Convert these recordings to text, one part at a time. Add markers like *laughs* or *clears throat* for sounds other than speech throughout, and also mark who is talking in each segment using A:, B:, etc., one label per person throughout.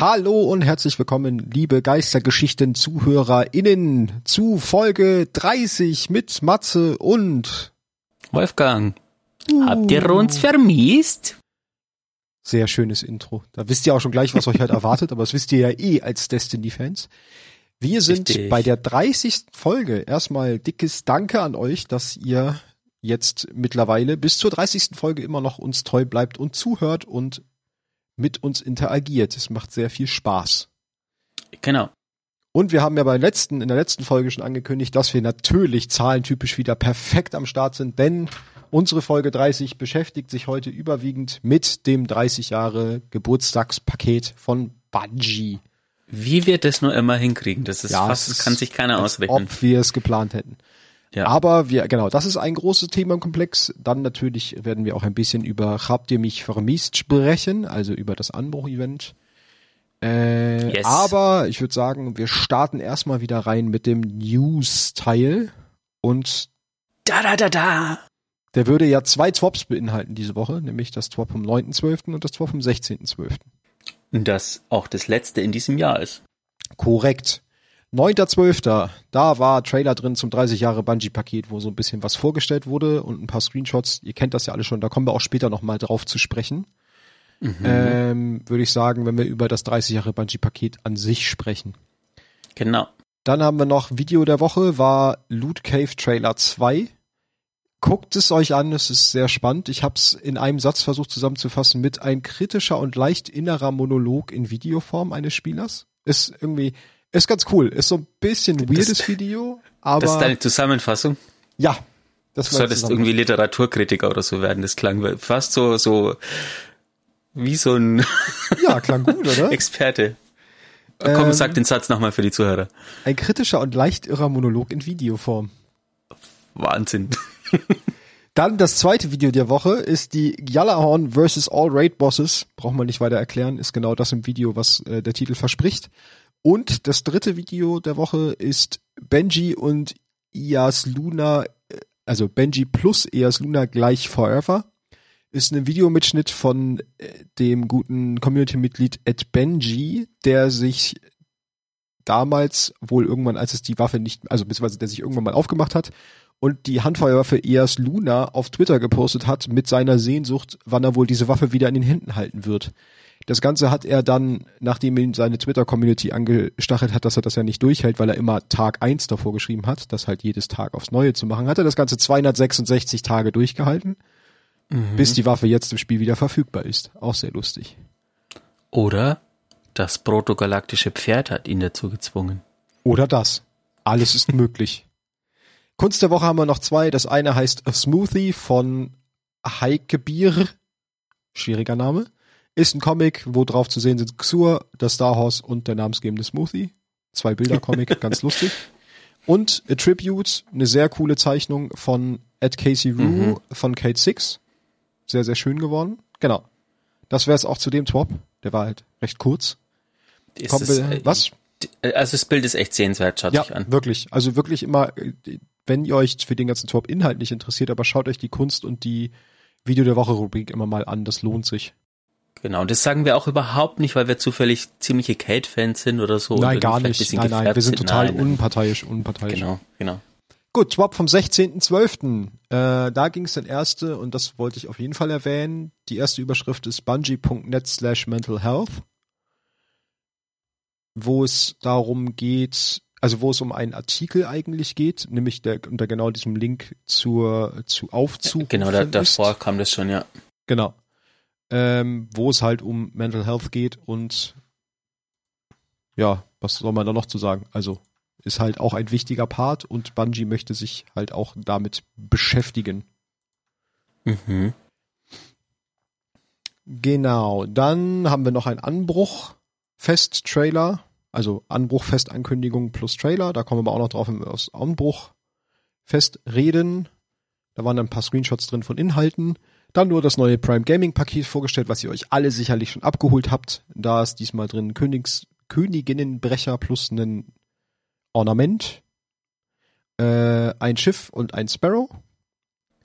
A: Hallo und herzlich willkommen, liebe Geistergeschichten-ZuhörerInnen zu Folge 30 mit Matze und
B: Wolfgang. Uh. Habt ihr uns vermisst?
A: Sehr schönes Intro. Da wisst ihr auch schon gleich, was euch halt erwartet, aber das wisst ihr ja eh als Destiny-Fans. Wir sind Richtig. bei der 30. Folge. Erstmal dickes Danke an euch, dass ihr jetzt mittlerweile bis zur 30. Folge immer noch uns treu bleibt und zuhört und mit uns interagiert. Es macht sehr viel Spaß.
B: Genau.
A: Und wir haben ja bei letzten, in der letzten Folge schon angekündigt, dass wir natürlich zahlentypisch wieder perfekt am Start sind, denn unsere Folge 30 beschäftigt sich heute überwiegend mit dem 30 Jahre Geburtstagspaket von Bungie.
B: Wie wir das nur immer hinkriegen, das ist ja, fast, das kann sich keiner ausrechnen.
A: Ob wir es geplant hätten. Ja. Aber wir, genau, das ist ein großes Themenkomplex. Dann natürlich werden wir auch ein bisschen über Habt ihr mich vermisst sprechen, also über das Anbruch-Event. Äh, yes. Aber ich würde sagen, wir starten erstmal wieder rein mit dem News-Teil. Und
B: da da da da.
A: Der würde ja zwei Swaps beinhalten diese Woche, nämlich das Swap vom 9.12. und das Swap vom 16.12.
B: Das auch das letzte in diesem Jahr ist.
A: Korrekt. 9.12. Da war Trailer drin zum 30 Jahre Bungee-Paket, wo so ein bisschen was vorgestellt wurde und ein paar Screenshots. Ihr kennt das ja alle schon, da kommen wir auch später nochmal drauf zu sprechen. Mhm. Ähm, Würde ich sagen, wenn wir über das 30 Jahre Bungee-Paket an sich sprechen.
B: Genau.
A: Dann haben wir noch Video der Woche, war Loot Cave Trailer 2. Guckt es euch an, es ist sehr spannend. Ich habe es in einem Satz versucht zusammenzufassen mit ein kritischer und leicht innerer Monolog in Videoform eines Spielers. Ist irgendwie, ist ganz cool. Ist so ein bisschen weirdes das, Video, aber. Das ist
B: deine Zusammenfassung?
A: Ja.
B: Das du solltest irgendwie Literaturkritiker oder so werden. Das klang fast so, so, wie so ein. *laughs*
A: Ja, klang gut, oder?
B: Experte. Komm, ähm, sag den Satz nochmal für die Zuhörer.
A: Ein kritischer und leicht irrer Monolog in Videoform.
B: Wahnsinn. *laughs*
A: Dann das zweite Video der Woche ist die Gjallarhorn vs. All Raid Bosses. Braucht man nicht weiter erklären, ist genau das im Video, was äh, der Titel verspricht. Und das dritte Video der Woche ist Benji und Ias Luna, also Benji plus Ias Luna gleich Forever. Ist ein Videomitschnitt von äh, dem guten Community-Mitglied Ed Benji, der sich damals wohl irgendwann, als es die Waffe nicht, also beziehungsweise der sich irgendwann mal aufgemacht hat und die Handfeuerwaffe Eas Luna auf Twitter gepostet hat mit seiner Sehnsucht, wann er wohl diese Waffe wieder in den Händen halten wird. Das Ganze hat er dann, nachdem ihn seine Twitter-Community angestachelt hat, dass er das ja nicht durchhält, weil er immer Tag eins davor geschrieben hat, das halt jedes Tag aufs Neue zu machen, hat er das Ganze 266 Tage durchgehalten, mhm. bis die Waffe jetzt im Spiel wieder verfügbar ist. Auch sehr lustig.
B: Oder das protogalaktische Pferd hat ihn dazu gezwungen.
A: Oder das. Alles ist möglich. *laughs* Kunst der Woche haben wir noch zwei. Das eine heißt A Smoothie von Heike Bier. Schwieriger Name. Ist ein Comic, wo drauf zu sehen sind Xur, das Star Horse und der namensgebende Smoothie. Zwei Bilder Comic, *laughs* ganz lustig. Und A Tribute, eine sehr coole Zeichnung von Ed Casey Rue mhm. von Kate Six. Sehr, sehr schön geworden. Genau. Das wäre es auch zu dem Twop. Der war halt recht kurz.
B: Ist es, äh, was? Also das Bild ist echt sehenswert, schaut
A: ja,
B: sich an.
A: wirklich. Also wirklich immer, wenn ihr euch für den ganzen Twop Inhalt nicht interessiert, aber schaut euch die Kunst und die Video der Woche Rubrik immer mal an. Das lohnt sich.
B: Genau, und das sagen wir auch überhaupt nicht, weil wir zufällig ziemliche Kate-Fans sind oder so.
A: Nein, gar nicht. Nein, nein, wir sind total nein, unparteiisch, unparteiisch.
B: Genau, genau.
A: Gut, Swap vom 16.12. Äh, da ging es dann erste, und das wollte ich auf jeden Fall erwähnen. Die erste Überschrift ist bungee.net slash mental health, wo es darum geht, also wo es um einen Artikel eigentlich geht, nämlich der unter genau diesem Link zur zu Aufzug.
B: Genau, da, davor kam das schon, ja.
A: Genau ähm, wo es halt um Mental Health geht und ja, was soll man da noch zu sagen? Also ist halt auch ein wichtiger Part und Bungie möchte sich halt auch damit beschäftigen. Mhm. Genau, dann haben wir noch einen Anbruch-Fest-Trailer, also Anbruch-Fest-Ankündigung plus Trailer, da kommen wir aber auch noch drauf, wenn wir aus Anbruch-Fest reden. Da waren dann ein paar Screenshots drin von Inhalten. Dann nur das neue Prime Gaming Paket vorgestellt, was ihr euch alle sicherlich schon abgeholt habt. Da ist diesmal drin Königs Königinnenbrecher plus ein Ornament, äh, ein Schiff und ein Sparrow.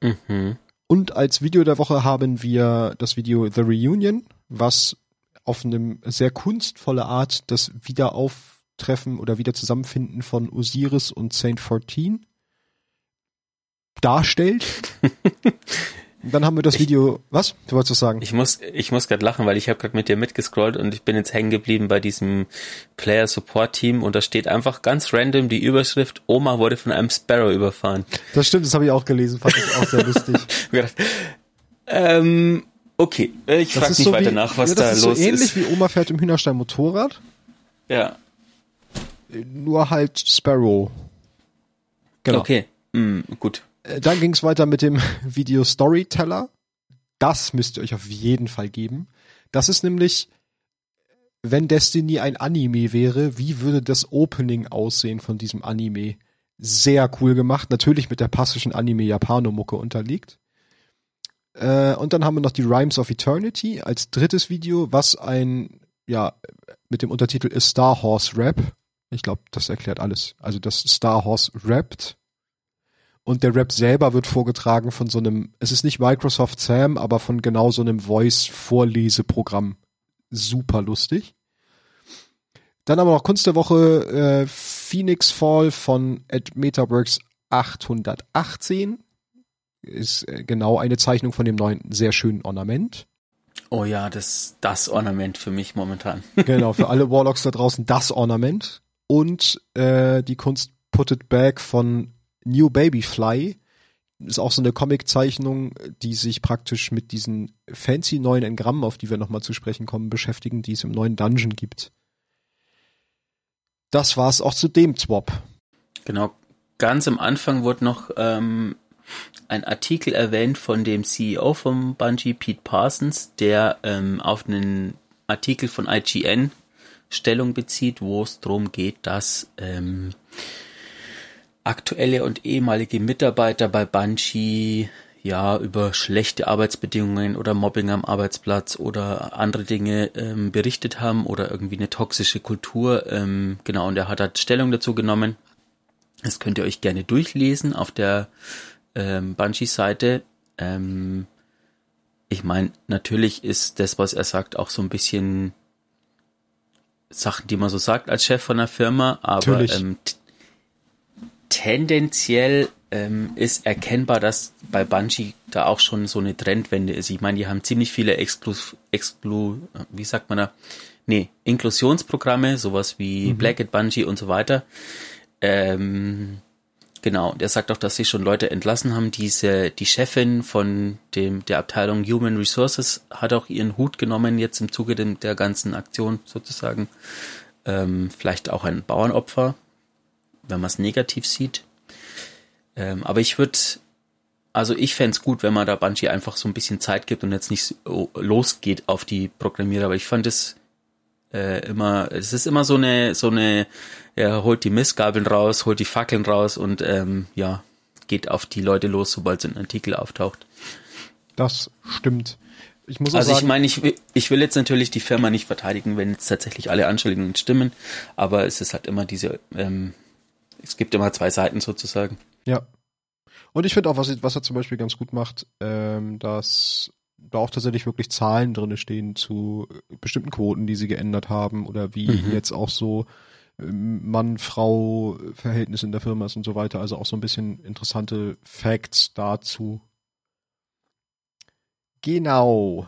A: Mhm. Und als Video der Woche haben wir das Video The Reunion, was auf einem sehr kunstvolle Art das Wiederauftreffen oder Wiederzusammenfinden von Osiris und Saint 14 darstellt. *laughs* dann haben wir das Video. Was? Du wolltest was sagen?
B: Ich muss, ich muss gerade lachen, weil ich habe gerade mit dir mitgescrollt und ich bin jetzt hängen geblieben bei diesem Player Support Team und da steht einfach ganz random die Überschrift: Oma wurde von einem Sparrow überfahren.
A: Das stimmt, das habe ich auch gelesen, fand ich auch sehr lustig. *laughs*
B: ähm, okay, ich frage nicht so weiter wie, nach, was ja, da los ist. Das ist so ähnlich
A: wie Oma fährt im Hühnerstein Motorrad.
B: Ja.
A: Nur halt Sparrow.
B: Genau. Okay, mm, gut.
A: Äh, dann ging es weiter mit dem *laughs* Video Storyteller. Das müsst ihr euch auf jeden Fall geben. Das ist nämlich, wenn Destiny ein Anime wäre, wie würde das Opening aussehen von diesem Anime? Sehr cool gemacht, natürlich mit der passischen Anime-Japano-Mucke unterliegt. Äh, und dann haben wir noch die Rhymes of Eternity als drittes Video, was ein, ja, mit dem Untertitel A Star Horse Rap. Ich glaube, das erklärt alles. Also das Star Horse rappt und der Rap selber wird vorgetragen von so einem, es ist nicht Microsoft Sam, aber von genau so einem Voice-Vorleseprogramm. Super lustig. Dann haben wir noch Kunst der Woche, äh, Phoenix Fall von Ed Metaworks 818. Ist äh, genau eine Zeichnung von dem neuen, sehr schönen Ornament.
B: Oh ja, das, das Ornament für mich momentan. *laughs*
A: genau, für alle Warlocks da draußen das Ornament. Und äh, die Kunst Put It Back von New Baby Fly ist auch so eine Comiczeichnung, die sich praktisch mit diesen fancy neuen Engrammen, auf die wir nochmal zu sprechen kommen, beschäftigen, die es im neuen Dungeon gibt. Das war's auch zu dem Swap.
B: Genau. Ganz am Anfang wurde noch ähm, ein Artikel erwähnt von dem CEO vom Bungie, Pete Parsons, der ähm, auf einen Artikel von IGN Stellung bezieht, wo es darum geht, dass ähm, aktuelle und ehemalige Mitarbeiter bei Banshee ja über schlechte Arbeitsbedingungen oder Mobbing am Arbeitsplatz oder andere Dinge ähm, berichtet haben oder irgendwie eine toxische Kultur. Ähm, genau, und er hat halt Stellung dazu genommen. Das könnt ihr euch gerne durchlesen auf der ähm, Banshee-Seite. Ähm, ich meine, natürlich ist das, was er sagt, auch so ein bisschen Sachen, die man so sagt als Chef von einer Firma, aber ähm, tendenziell ähm, ist erkennbar, dass bei Bungie da auch schon so eine Trendwende ist. Ich meine, die haben ziemlich viele Exklu, Exklu wie sagt man da? Nee, Inklusionsprogramme, sowas wie mhm. Black at Bungie und so weiter. Ähm, genau, der sagt auch, dass sie schon Leute entlassen haben. Diese, die Chefin von dem, der Abteilung Human Resources hat auch ihren Hut genommen jetzt im Zuge dem, der ganzen Aktion sozusagen. Ähm, vielleicht auch ein Bauernopfer, wenn man es negativ sieht. Ähm, aber ich würde, also ich fände gut, wenn man da Bungie einfach so ein bisschen Zeit gibt und jetzt nicht so losgeht auf die Programmierer. Aber ich fand es äh, immer, es ist immer so eine, so eine, er holt die Missgabeln raus, holt die Fackeln raus und ähm, ja, geht auf die Leute los, sobald so ein Artikel auftaucht.
A: Das stimmt.
B: Ich muss also sagen, ich meine, ich will, ich will jetzt natürlich die Firma nicht verteidigen, wenn jetzt tatsächlich alle Anschuldigungen stimmen, aber es ist halt immer diese ähm, es gibt immer zwei Seiten sozusagen.
A: Ja. Und ich finde auch, was, was er zum Beispiel ganz gut macht, ähm, dass da auch tatsächlich wirklich Zahlen drinne stehen zu bestimmten Quoten, die sie geändert haben oder wie mhm. jetzt auch so ähm, Mann-Frau-Verhältnis in der Firma ist und so weiter. Also auch so ein bisschen interessante Facts dazu. Genau.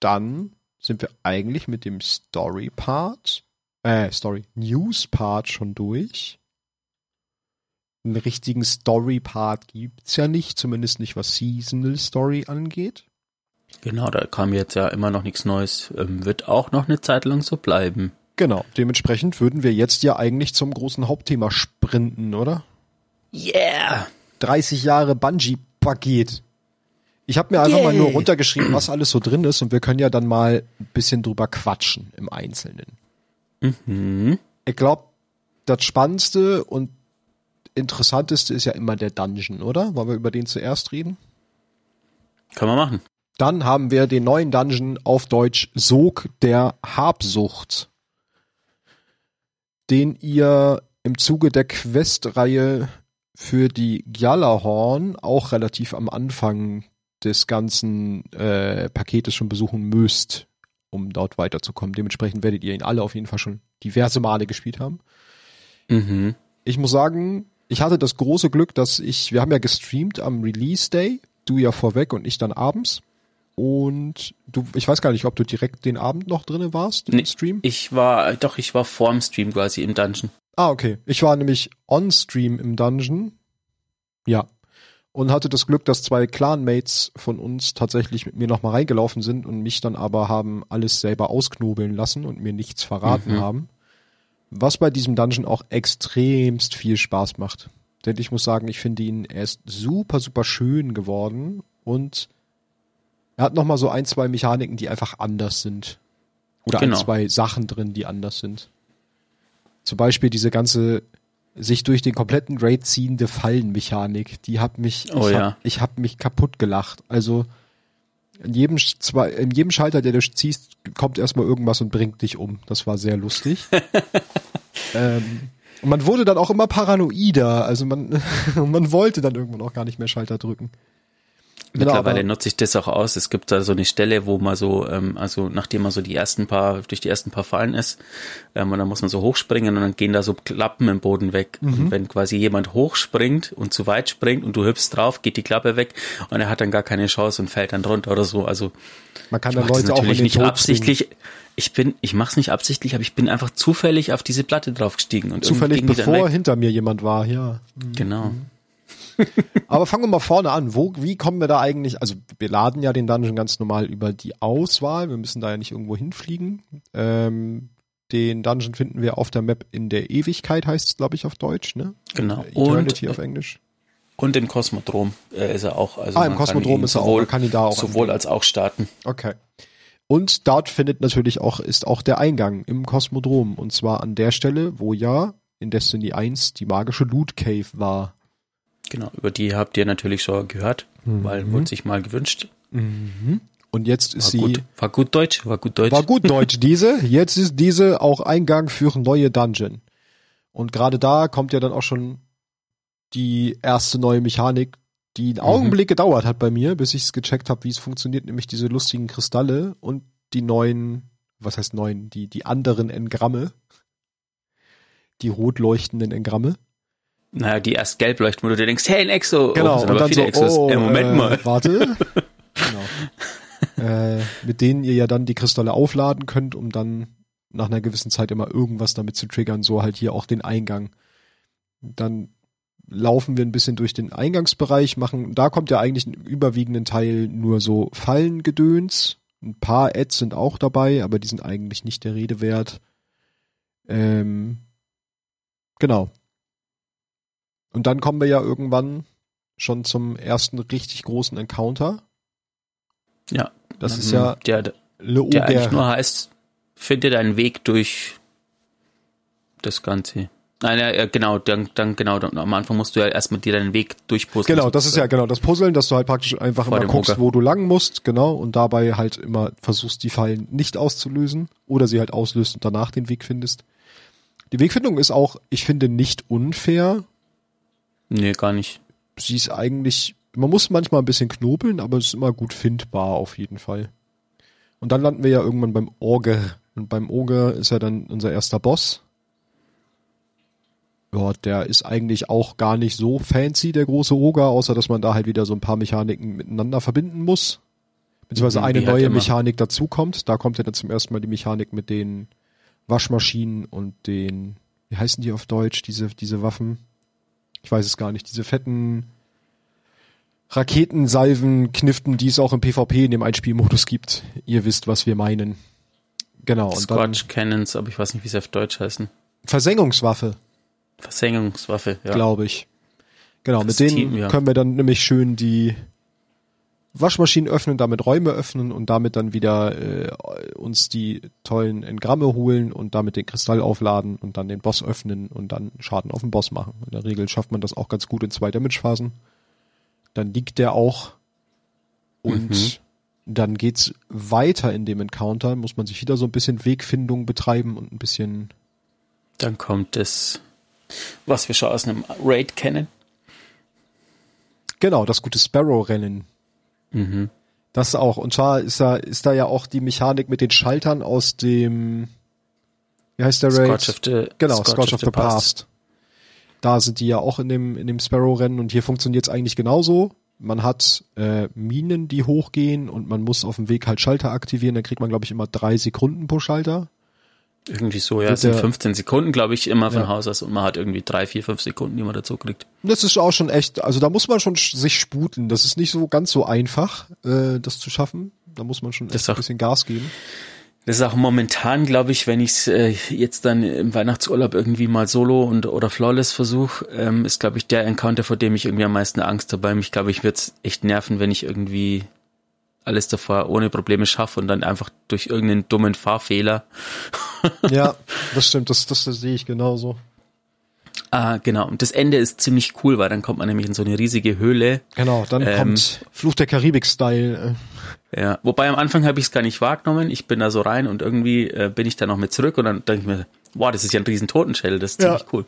A: Dann sind wir eigentlich mit dem Story-Part, äh, Story, News-Part schon durch einen richtigen Story-Part gibt's ja nicht, zumindest nicht was Seasonal Story angeht.
B: Genau, da kam jetzt ja immer noch nichts Neues. Ähm, wird auch noch eine Zeit lang so bleiben.
A: Genau, dementsprechend würden wir jetzt ja eigentlich zum großen Hauptthema sprinten, oder?
B: Yeah!
A: 30 Jahre Bungee-Paket. Ich habe mir einfach Yay. mal nur runtergeschrieben, was alles so drin ist und wir können ja dann mal ein bisschen drüber quatschen im Einzelnen. Mhm. Ich glaube, das Spannendste und interessanteste ist ja immer der Dungeon, oder? Wollen wir über den zuerst reden?
B: Können wir machen.
A: Dann haben wir den neuen Dungeon auf Deutsch Sog der Habsucht, den ihr im Zuge der Questreihe für die Gjallarhorn auch relativ am Anfang des ganzen äh, Paketes schon besuchen müsst. um dort weiterzukommen. Dementsprechend werdet ihr ihn alle auf jeden Fall schon diverse Male gespielt haben.
B: Mhm.
A: Ich muss sagen, ich hatte das große Glück, dass ich, wir haben ja gestreamt am Release Day, du ja vorweg und ich dann abends. Und du, ich weiß gar nicht, ob du direkt den Abend noch drinnen warst
B: Nee,
A: im Stream.
B: Ich war, doch, ich war vorm Stream quasi im Dungeon.
A: Ah, okay. Ich war nämlich on Stream im Dungeon. Ja. Und hatte das Glück, dass zwei Clanmates von uns tatsächlich mit mir nochmal reingelaufen sind und mich dann aber haben alles selber ausknobeln lassen und mir nichts verraten
B: Mhm.
A: haben. Was bei diesem Dungeon auch extremst viel Spaß macht. Denn ich muss sagen, ich finde ihn, er ist super, super schön geworden und er hat nochmal so ein, zwei Mechaniken, die einfach anders sind. Oder
B: Genau.
A: ein, zwei Sachen drin, die anders sind. Zum Beispiel diese ganze sich durch den kompletten Raid ziehende Fallenmechanik, die hat mich,
B: Oh
A: ich,
B: ja.
A: hab, ich hab mich kaputt gelacht. Also in jedem, zwei, in jedem Schalter, der du ziehst, kommt erstmal irgendwas und bringt dich um. Das war sehr lustig. *laughs* ähm, und man wurde dann auch immer paranoider. Also man, *laughs* man wollte dann irgendwann auch gar nicht mehr Schalter drücken. Genau,
B: Mittlerweile
A: aber-
B: nutze ich das auch aus. Es gibt da so eine Stelle, wo man so, ähm, also nachdem man so die ersten paar, durch die ersten paar Fallen ist, ähm, und dann muss man so hochspringen und dann gehen da so Klappen im Boden weg.
A: Mhm.
B: Und wenn quasi jemand hochspringt und zu weit springt und du hüpfst drauf, geht die Klappe weg und er hat dann gar keine Chance und fällt dann runter oder so. Also
A: Man kann dann Leute auch
B: nicht
A: Tod
B: absichtlich. Ich bin, ich mach's nicht absichtlich, aber ich bin einfach zufällig auf diese Platte draufgestiegen und.
A: Zufällig, bevor hinter mir jemand war, ja.
B: Genau. *laughs*
A: Aber fangen wir mal vorne an. Wo, wie kommen wir da eigentlich? Also wir laden ja den Dungeon ganz normal über die Auswahl. Wir müssen da ja nicht irgendwo hinfliegen. Ähm, den Dungeon finden wir auf der Map in der Ewigkeit, heißt es, glaube ich, auf Deutsch, ne?
B: Genau.
A: Eternity
B: Und-
A: auf Englisch.
B: Und im Kosmodrom äh, ist er auch. Also
A: Ah, im Kosmodrom ist er auch.
B: sowohl,
A: Man kann ihn da auch
B: sowohl als auch starten.
A: Okay. Und dort findet natürlich auch, ist auch der Eingang im Kosmodrom. Und zwar an der Stelle, wo ja in Destiny 1 die magische Loot Cave war.
B: Genau, über die habt ihr natürlich schon gehört, weil
A: Mhm.
B: wurde sich mal gewünscht.
A: Und jetzt ist
B: War
A: sie,
B: gut, war gut Deutsch, war gut Deutsch.
A: War gut Deutsch diese. Jetzt ist diese auch Eingang für neue Dungeon. Und gerade da kommt ja dann auch schon die erste neue Mechanik, die einen Augenblick gedauert hat bei mir, bis ich es gecheckt habe, wie es funktioniert, nämlich diese lustigen Kristalle und die neuen, was heißt neuen, die, die anderen Engramme. Die rot leuchtenden Engramme.
B: Naja, die erst gelb leuchten, wo du dir denkst, hey, ein Exo.
A: Genau,
B: oh,
A: und
B: aber
A: dann
B: viele
A: so,
B: Exos.
A: oh,
B: äh, Moment
A: äh,
B: mal.
A: Warte. *laughs* genau. äh, mit denen ihr ja dann die Kristalle aufladen könnt, um dann nach einer gewissen Zeit immer irgendwas damit zu triggern, so halt hier auch den Eingang. Dann laufen wir ein bisschen durch den Eingangsbereich, machen, da kommt ja eigentlich einen überwiegenden Teil nur so Fallengedöns. Ein paar Ads sind auch dabei, aber die sind eigentlich nicht der Rede wert. Ähm, genau. Und dann kommen wir ja irgendwann schon zum ersten richtig großen Encounter.
B: Ja.
A: Das ist
B: Mhm.
A: ja
B: Der, der
A: Le
B: eigentlich
A: Auger.
B: nur heißt, finde deinen Weg durch das Ganze. Nein, ja, genau, dann, dann genau, dann, am Anfang musst du ja erstmal dir deinen Weg durchpuzzeln.
A: Genau, das ist ja genau das Puzzeln, dass du halt praktisch einfach
B: Vor
A: immer guckst,
B: Oger.
A: wo du lang musst, genau, und dabei halt immer versuchst, die Fallen nicht auszulösen oder sie halt auslöst und danach den Weg findest. Die Wegfindung ist auch, ich finde, nicht unfair.
B: Nee, gar nicht.
A: Sie ist eigentlich, man muss manchmal ein bisschen knobeln, aber es ist immer gut findbar auf jeden Fall. Und dann landen wir ja irgendwann beim Orger. Und beim Orger ist ja dann unser erster Boss. Ja, der ist eigentlich auch gar nicht so fancy, der große Oger, außer dass man da halt wieder so ein paar Mechaniken miteinander verbinden muss. Beziehungsweise
B: Mhm,
A: eine
B: halt
A: neue
B: immer.
A: Mechanik dazukommt. Da kommt ja dann zum ersten Mal die Mechanik mit den Waschmaschinen und den, wie heißen die auf Deutsch, diese, diese Waffen? Ich weiß es gar nicht, diese fetten Raketensalven, Kniften, die es auch im PvP in dem Einspielmodus gibt. Ihr wisst, was wir meinen. Genau,
B: Scorch Cannons, aber ich weiß nicht, wie sie auf Deutsch heißen.
A: Versengungswaffe,
B: Versengungswaffe, ja.
A: glaube ich. Genau,
B: Das
A: mit denen
B: Team, ja.
A: können wir dann nämlich schön die Waschmaschinen öffnen, damit Räume öffnen und damit dann wieder äh, uns die tollen Engramme holen und damit den Kristall aufladen und dann den Boss öffnen und dann Schaden auf den Boss machen. In der Regel schafft man das auch ganz gut in zwei Damage-Phasen. Dann liegt der auch und
B: Mhm.
A: dann geht's weiter in dem Encounter, muss man sich wieder so ein bisschen Wegfindung betreiben und ein bisschen
B: Dann kommt das, was wir schon aus einem Raid kennen.
A: Genau, das gute Sparrow-Rennen.
B: Mhm.
A: Das auch. Und zwar ist da, ist da ja auch die Mechanik mit den Schaltern aus dem, wie heißt der Raid?
B: Scorch of the,
A: Genau,
B: Scorch
A: Scorch of the Past. Da sind die ja auch in dem, in dem Sparrow-Rennen und hier funktioniert es eigentlich genauso. Man hat äh, Minen, die hochgehen und man muss auf dem Weg halt Schalter aktivieren. Dann kriegt man, glaube ich, immer drei Sekunden pro Schalter.
B: Irgendwie so, ja. Es sind
A: der-
B: 15 Sekunden, glaube ich, immer von
A: Ja.
B: Haus aus und man hat irgendwie drei, vier, fünf Sekunden, die man dazu kriegt.
A: Das ist auch schon echt, also da muss man schon sch- sich sputen. Das ist nicht so ganz so einfach, äh, das zu schaffen. Da muss man schon echt
B: ist
A: ein
B: auch-
A: bisschen Gas geben.
B: Das ist auch momentan, glaube ich, wenn ich es äh, jetzt dann im Weihnachtsurlaub irgendwie mal solo und oder flawless versuche, ähm, ist, glaube ich, der Encounter, vor dem ich irgendwie am meisten Angst habe. Ich glaube, ich würde es echt nerven, wenn ich irgendwie alles davor ohne Probleme schaffe und dann einfach durch irgendeinen dummen Fahrfehler. *laughs*
A: Ja, das stimmt, das, das, das sehe ich genauso.
B: Ah, genau. Und das Ende ist ziemlich cool, weil dann kommt man nämlich in so eine riesige Höhle.
A: Genau, dann
B: Ähm,
A: kommt Fluch der Karibik-Style.
B: Ja, wobei am Anfang habe ich es gar nicht wahrgenommen. Ich bin da so rein und irgendwie äh, bin ich da noch mit zurück und dann denke ich mir, wow, das ist ja ein riesen Totenschädel, das ist
A: Ja.
B: ziemlich cool.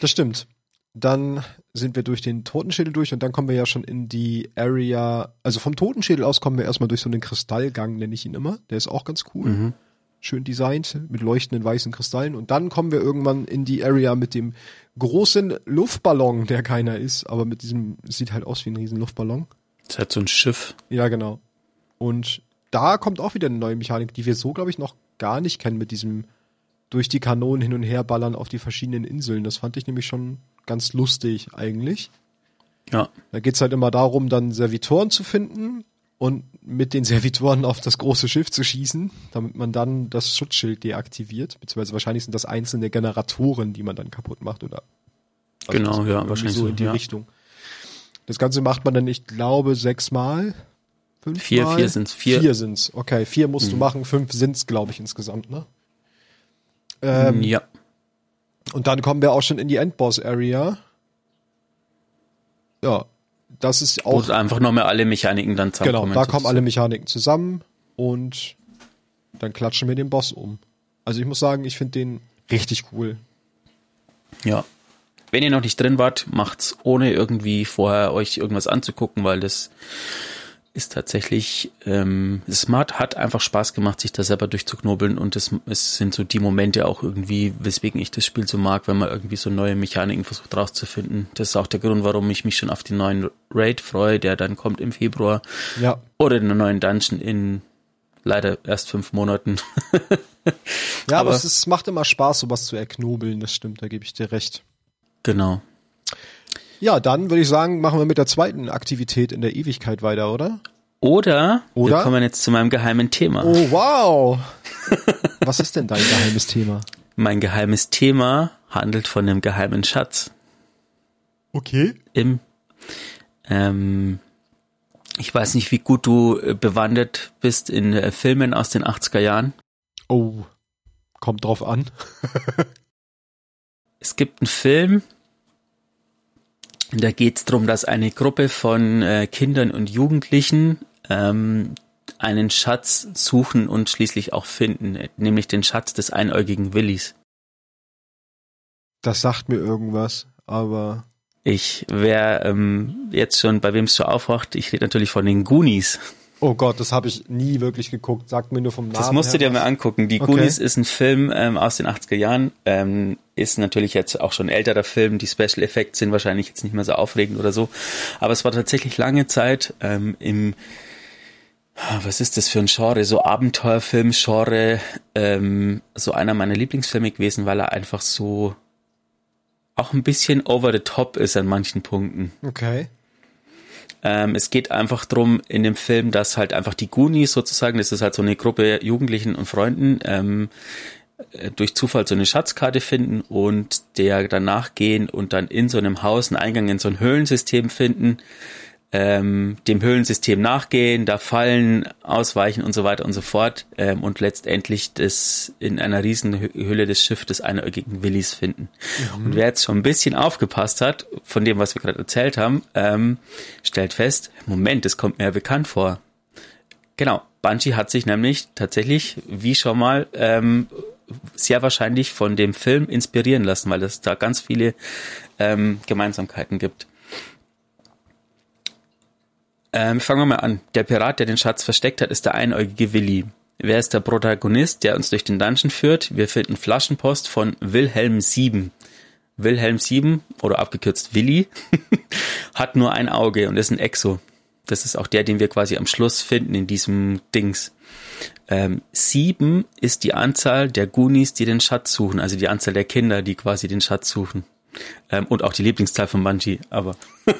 A: Das stimmt. Dann sind wir durch den Totenschädel durch und dann kommen wir ja schon in die Area, also vom Totenschädel aus kommen wir erstmal durch so einen Kristallgang, nenne ich ihn immer. Der ist auch ganz cool.
B: Mhm.
A: Schön designt, mit leuchtenden weißen Kristallen. Und dann kommen wir irgendwann in die Area mit dem großen Luftballon, der keiner ist, aber mit diesem, sieht halt aus wie ein riesen Luftballon.
B: Das hat so ein Schiff.
A: Ja, genau. Und da kommt auch wieder eine neue Mechanik, die wir so, glaube ich, noch gar nicht kennen mit diesem durch die Kanonen hin und her ballern auf die verschiedenen Inseln. Das fand ich nämlich schon ganz lustig eigentlich.
B: Ja.
A: Da geht's halt immer darum, dann Servitoren zu finden und mit den *laughs* Servitoren auf das große Schiff zu schießen, damit man dann das Schutzschild deaktiviert. Beziehungsweise wahrscheinlich sind das einzelne Generatoren, die man dann kaputt macht oder
B: Genau,
A: das-
B: ja, wahrscheinlich
A: so in die
B: ja.
A: Richtung. Das Ganze macht man dann, ich glaube, sechsmal. Fünfmal?
B: Vier, vier sind's, vier.
A: Vier sind's. Okay, vier musst du machen, fünf sind's, glaube ich, insgesamt, ne? Ähm,
B: ja.
A: Und dann kommen wir auch schon in die Endboss-Area. Ja, das ist
B: Wo
A: auch,
B: einfach nochmal alle Mechaniken dann
A: genau,
B: zusammenkommen.
A: da kommen alle Mechaniken zusammen und dann klatschen wir den Boss um. Also ich muss sagen, ich finde den richtig cool.
B: Ja. Wenn ihr noch nicht drin wart, macht's ohne irgendwie vorher euch irgendwas anzugucken, weil das ist tatsächlich, ähm, es hat, einfach Spaß gemacht, sich da selber durchzuknobeln und es, es sind so die Momente auch irgendwie, weswegen ich das Spiel so mag, wenn man irgendwie so neue Mechaniken versucht rauszufinden. Das ist auch der Grund, warum ich mich schon auf den neuen Raid freue, der dann kommt im Februar
A: Ja,
B: oder den neuen Dungeon in leider erst fünf Monaten.
A: ja aber,
B: Aber-
A: es ist, macht immer Spaß, sowas zu erknobeln, das stimmt, da gebe ich dir recht.
B: genau.
A: Ja, dann würde ich sagen, machen wir mit der zweiten Aktivität in der Ewigkeit weiter, oder?
B: Oder,
A: Oder?
B: wir kommen jetzt zu meinem geheimen Thema.
A: Oh, wow! *laughs* Was ist denn dein geheimes Thema?
B: Mein geheimes Thema handelt von einem geheimen Schatz
A: Okay.
B: im ähm, ich weiß nicht, wie gut du äh, bewandert bist in äh, Filmen aus den 80er Jahren.
A: Oh, kommt drauf an. *laughs*
B: Es gibt einen Film, da geht es darum, dass eine Gruppe von äh, Kindern und Jugendlichen ähm, einen Schatz suchen und schließlich auch finden, nämlich den Schatz des einäugigen Willis.
A: Das sagt mir irgendwas, aber
B: Ich wer ähm, jetzt schon, bei wem es so aufwacht, ich rede natürlich von den Goonies.
A: Oh Gott, das habe ich nie wirklich geguckt. Sagt mir nur vom Namen.
B: Das musst du dir mal angucken. Die
A: Okay.
B: Goonies ist ein Film ähm, aus den 80er Jahren. Ähm, ist natürlich jetzt auch schon ein älterer Film. Die Special Effects sind wahrscheinlich jetzt nicht mehr so aufregend oder so. Aber es war tatsächlich lange Zeit ähm, im ah, was ist das für ein Genre? So Abenteuerfilm-Genre. Ähm, so einer meiner Lieblingsfilme gewesen, weil er einfach so auch ein bisschen over the top ist an manchen Punkten.
A: Okay.
B: Ähm, es geht einfach drum in dem Film, dass halt einfach die Goonies sozusagen, das ist halt so eine Gruppe Jugendlichen und Freunden, ähm, äh, durch Zufall so eine Schatzkarte finden und der danach gehen und dann in so einem Haus einen Eingang in so ein Höhlensystem finden, ähm, dem Höhlensystem nachgehen, da fallen, ausweichen und so weiter und so fort ähm, und letztendlich das in einer riesen Hö- Höhle des Schiff des einäugigen Willis finden. Und wer jetzt schon ein bisschen aufgepasst hat, von dem, was wir gerade erzählt haben, ähm, stellt fest, Moment, das kommt mir ja bekannt vor. Genau, Bungie hat sich nämlich tatsächlich, wie schon mal, ähm, sehr wahrscheinlich von dem Film inspirieren lassen, weil es da ganz viele ähm, Gemeinsamkeiten gibt. Ähm, fangen wir mal an. Der Pirat, der den Schatz versteckt hat, ist der einäugige Willi. Wer ist der Protagonist, der uns durch den Dungeon führt? Wir finden Flaschenpost von Wilhelm Sieben. Wilhelm Sieben, oder abgekürzt Willi, *laughs* hat nur ein Auge und ist ein Exo. Das ist auch der, den wir quasi am Schluss finden in diesem Dings. Ähm, sieben ist die Anzahl der Goonies, die den Schatz suchen, also die Anzahl der Kinder, die quasi den Schatz suchen. Ähm, und auch die Lieblingszahl von Bungie, aber. *laughs*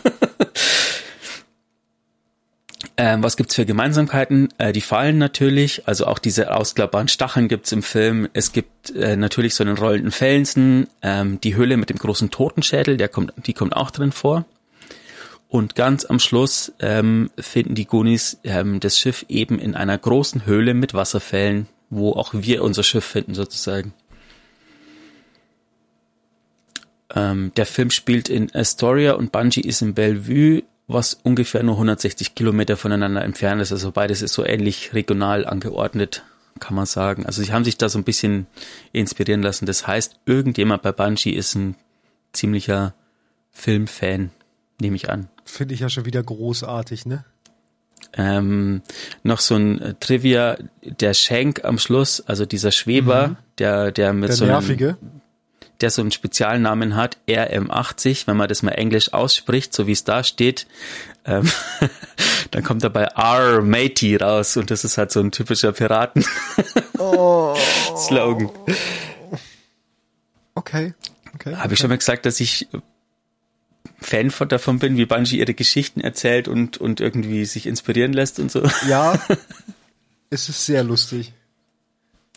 B: ähm, was gibt's für Gemeinsamkeiten? Äh, die Fallen natürlich, also auch diese ausklappbaren Stacheln gibt's im Film. Es gibt äh, natürlich so einen rollenden Felsen, ähm, die Höhle mit dem großen Totenschädel, der kommt, die kommt auch drin vor. Und ganz am Schluss ähm, finden die Goonies ähm, das Schiff eben in einer großen Höhle mit Wasserfällen, wo auch wir unser Schiff finden sozusagen. Ähm, der Film spielt in Astoria und Bungie ist in Bellevue, was ungefähr nur 160 Kilometer voneinander entfernt ist. Also beides ist so ähnlich regional angeordnet, kann man sagen. Also sie haben sich da so ein bisschen inspirieren lassen. Das heißt, irgendjemand bei Bungie ist ein ziemlicher Filmfan, nehme ich an.
A: Finde ich ja schon wieder großartig, ne?
B: Ähm, noch so ein Trivia, der Schenk am Schluss, also dieser Schweber, mhm. der, der mit
A: der
B: so
A: nervige.
B: einem, der so einen Spezialnamen hat, RM80, wenn man das mal englisch ausspricht, so wie es da steht, ähm, *laughs* dann kommt dabei R Matey raus und das ist halt so ein typischer Piraten *laughs*
A: Oh.
B: Slogan.
A: Okay. okay.
B: Habe ich schon mal gesagt, dass ich Fan von davon bin, wie Bungie ihre Geschichten erzählt und, und irgendwie sich inspirieren lässt und so.
A: Ja, *laughs* es ist sehr lustig.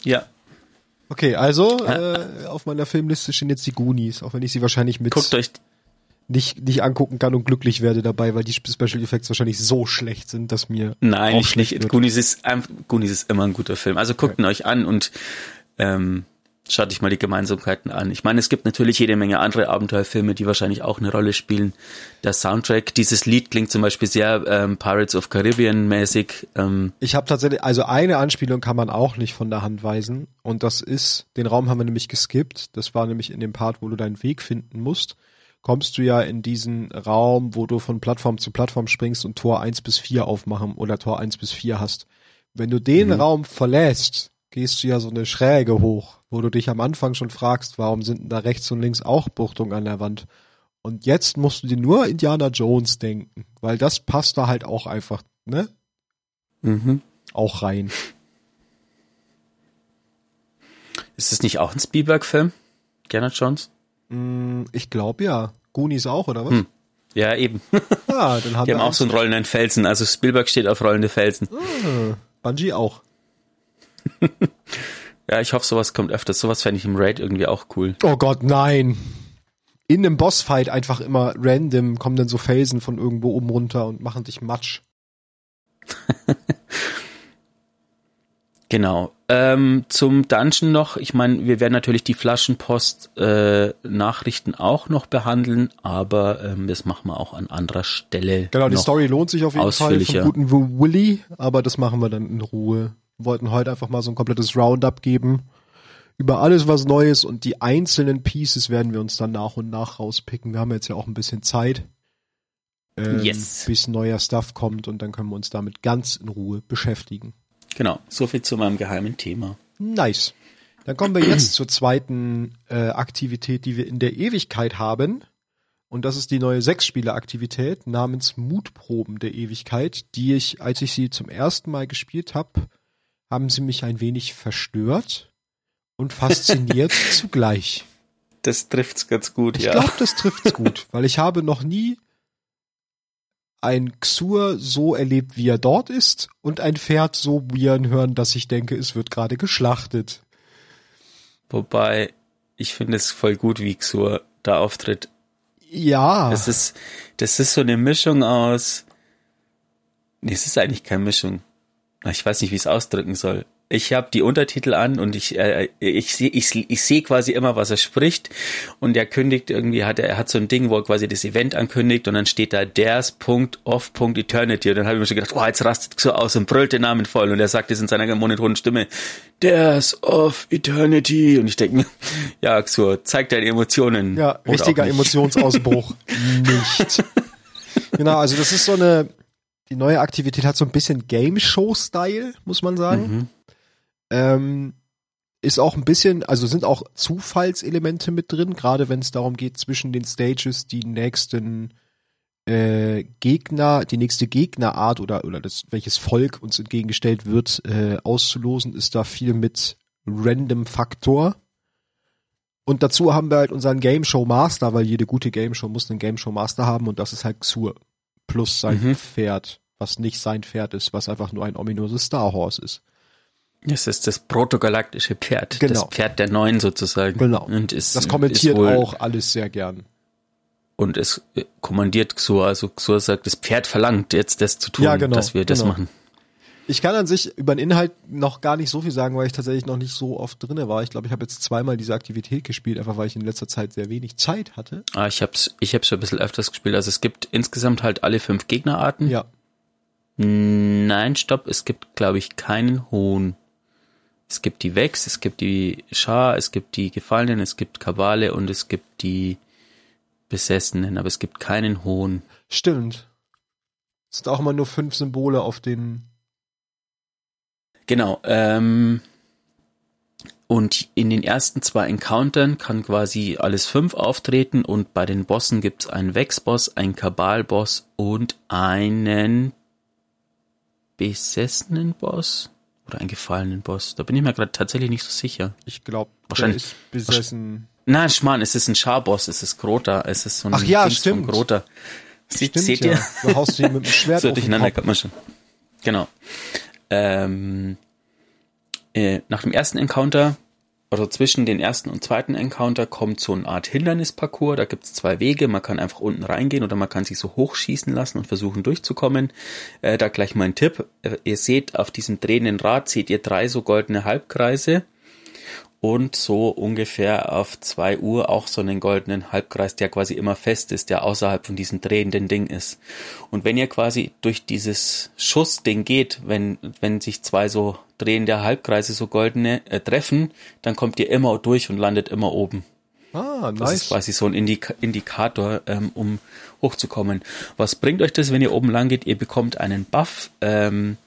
B: Ja.
A: Okay, also äh, auf meiner Filmliste stehen jetzt die Goonies, auch wenn ich sie wahrscheinlich mit
B: Guckt euch,
A: nicht, nicht angucken kann und glücklich werde dabei, weil die Special Effects wahrscheinlich so schlecht sind, dass mir
B: nein, nicht,
A: schlecht
B: nicht.
A: wird.
B: Goonies ist, Goonies ist immer ein guter Film. Also guckt ihn euch an und ähm, schaut euch mal die Gemeinsamkeiten an. Ich meine, es gibt natürlich jede Menge andere Abenteuerfilme, die wahrscheinlich auch eine Rolle spielen. Der Soundtrack, dieses Lied klingt zum Beispiel sehr ähm, Pirates of Caribbean mäßig. Ähm,
A: Ich habe tatsächlich, also eine Anspielung kann man auch nicht von der Hand weisen. Und das ist, den Raum haben wir nämlich geskippt. Das war nämlich in dem Part, wo du deinen Weg finden musst. Kommst du ja in diesen Raum, wo du von Plattform zu Plattform springst und Tor 1 bis 4 aufmachen oder Tor 1 bis 4 hast. Wenn du den Raum verlässt, gehst du ja so eine Schräge hoch, wo du dich am Anfang schon fragst, warum sind denn da rechts und links auch Buchtungen an der Wand? Und jetzt musst du dir nur Indiana Jones denken, weil das passt da halt auch einfach, ne?
B: mhm.
A: Auch rein.
B: Ist das nicht auch ein Spielberg-Film? Gerner Jones?
A: Mm, Ich glaube ja. Goonies auch, oder was?
B: Hm. Ja, eben.
A: Ja, dann haben
B: Die
A: wir
B: haben auch so einen rollenden Felsen. Also Spielberg steht auf rollende Felsen.
A: Bungie auch. *laughs*
B: Ja, ich hoffe, sowas kommt öfters. Sowas fände ich im Raid irgendwie auch cool.
A: Oh Gott, nein. In einem Bossfight einfach immer random kommen dann so Felsen von irgendwo oben runter und machen dich matsch. *laughs*
B: Genau. Ähm, zum Dungeon noch. Ich meine, wir werden natürlich die Flaschenpost-Nachrichten auch noch behandeln, aber ähm, das machen wir auch an anderer Stelle.
A: Genau, die. Story lohnt sich auf jeden Fall vom guten Willy, aber das machen wir dann in Ruhe. Wir wollten heute einfach mal so ein komplettes Roundup geben über alles was Neues und die einzelnen Pieces werden wir uns dann nach und nach rauspicken. Wir haben jetzt ja auch ein bisschen Zeit, ähm,
B: Yes.
A: bis neuer Stuff kommt und dann können wir uns damit ganz in Ruhe beschäftigen.
B: Genau. So viel zu meinem geheimen Thema.
A: Nice. Dann kommen wir jetzt zur zweiten äh, Aktivität, die wir in der Ewigkeit haben. Und das ist die neue Sechs-Spieler-Aktivität namens Mutproben der Ewigkeit, die ich, als ich sie zum ersten Mal gespielt habe, haben sie mich ein wenig verstört und fasziniert *laughs* zugleich.
B: Das trifft's ganz gut,
A: Ich
B: ja.
A: glaube, das trifft's gut, weil ich habe noch nie ein Xur so erlebt, wie er dort ist, und ein Pferd so wiehern hören, dass ich denke, es wird gerade geschlachtet.
B: Wobei, ich finde es voll gut, wie Xur da auftritt.
A: Ja.
B: Das ist, das ist so eine Mischung aus. Nee, es ist eigentlich keine Mischung. Ich weiß nicht, wie ich es ausdrücken soll. Ich habe die Untertitel an und ich äh, ich sehe ich, ich sehe quasi immer, was er spricht und er kündigt irgendwie hat er, er hat so ein Ding, wo er quasi das Event ankündigt und dann steht da there's Punkt off Punkt Eternity und dann habe ich mir schon gedacht, oh, jetzt rastet so aus und brüllt den Namen voll und er sagt es in seiner monotonen Stimme, there's of Eternity und ich denke mir, *laughs* ja, so zeig deine Emotionen.
A: Ja, richtiger. Emotionsausbruch. *laughs* nicht. Genau, also das ist so eine, Die neue Aktivität hat so ein bisschen Game Show-Style, muss man sagen.
B: Mhm.
A: Ähm, ist auch ein bisschen, also sind auch Zufallselemente mit drin, gerade wenn es darum geht, zwischen den Stages die nächsten äh, Gegner, die nächste Gegnerart oder, oder das, welches Volk uns entgegengestellt wird, äh, auszulosen, ist da viel mit Random Faktor. Und dazu haben wir halt unseren Game Show Master, weil jede gute Game Show muss einen Game Show Master haben und das ist halt Xur plus sein
B: Mhm.
A: Pferd, was nicht sein Pferd ist, was einfach nur ein ominöses Star Horse ist.
B: Es ist das protogalaktische Pferd,
A: Genau.
B: das Pferd der Neuen sozusagen.
A: Genau.
B: Und ist,
A: Das kommentiert
B: ist
A: auch alles sehr gern.
B: Und es äh, kommandiert Xur, also Xur sagt, das Pferd verlangt jetzt das zu tun,
A: Ja, genau,
B: dass wir das
A: genau.
B: machen.
A: Ich kann an sich über den Inhalt noch gar nicht so viel sagen, weil ich tatsächlich noch nicht so oft drinne war. Ich glaube, ich habe jetzt zweimal diese Aktivität gespielt, einfach weil ich in letzter Zeit sehr wenig Zeit hatte.
B: Ah, ich hab's, ich hab's schon ein bisschen öfters gespielt. Also es gibt insgesamt halt alle fünf Gegnerarten.
A: Ja.
B: Nein, stopp, es gibt, glaube ich, keinen Hohn. Es gibt die Vex, es gibt die Schar, es gibt die Gefallenen, es gibt Kabale und es gibt die Besessenen, aber es gibt keinen Hohn.
A: Stimmt. Es sind auch immer nur fünf Symbole auf den.
B: Genau. Ähm, und in den ersten zwei Encountern kann quasi alles fünf auftreten und bei den Bossen gibt's einen Vex-Boss, einen Kabal-Boss und einen besessenen Boss oder einen gefallenen Boss. Da bin ich mir gerade tatsächlich nicht so sicher.
A: Ich glaube, der
B: Wahrscheinlich-
A: ist besessen.
B: Nein, Schmarrn, es ist ein Schar-Boss, es ist Grota, es ist so ein
A: Ach ja,
B: Dings
A: stimmt.
B: Grota. Sie,
A: Stimmt,
B: seht
A: ja.
B: ihr?
A: Du haust ihn mit dem Schwert *laughs*
B: so durcheinander kommt man schon. Genau. Ähm, äh, nach dem ersten Encounter, oder zwischen den ersten und zweiten Encounter, kommt so eine Art Hindernisparcours. Da gibt's zwei Wege. Man kann einfach unten reingehen oder man kann sich so hochschießen lassen und versuchen durchzukommen. Äh, da gleich mal ein Tipp. Äh, ihr seht auf diesem drehenden Rad, seht ihr drei so goldene Halbkreise und so ungefähr auf zwei Uhr auch so einen goldenen Halbkreis, der quasi immer fest ist, der außerhalb von diesem drehenden Ding ist. Und wenn ihr quasi durch dieses Schussding geht, wenn, wenn sich zwei so drehende Halbkreise, so goldene, äh, treffen, dann kommt ihr immer durch und landet immer oben.
A: Ah,
B: Das ist
A: nice.
B: quasi so ein Indika Indikator, ähm, um hochzukommen. Was bringt euch das, wenn ihr oben lang geht? Ihr bekommt einen Buff, ähm,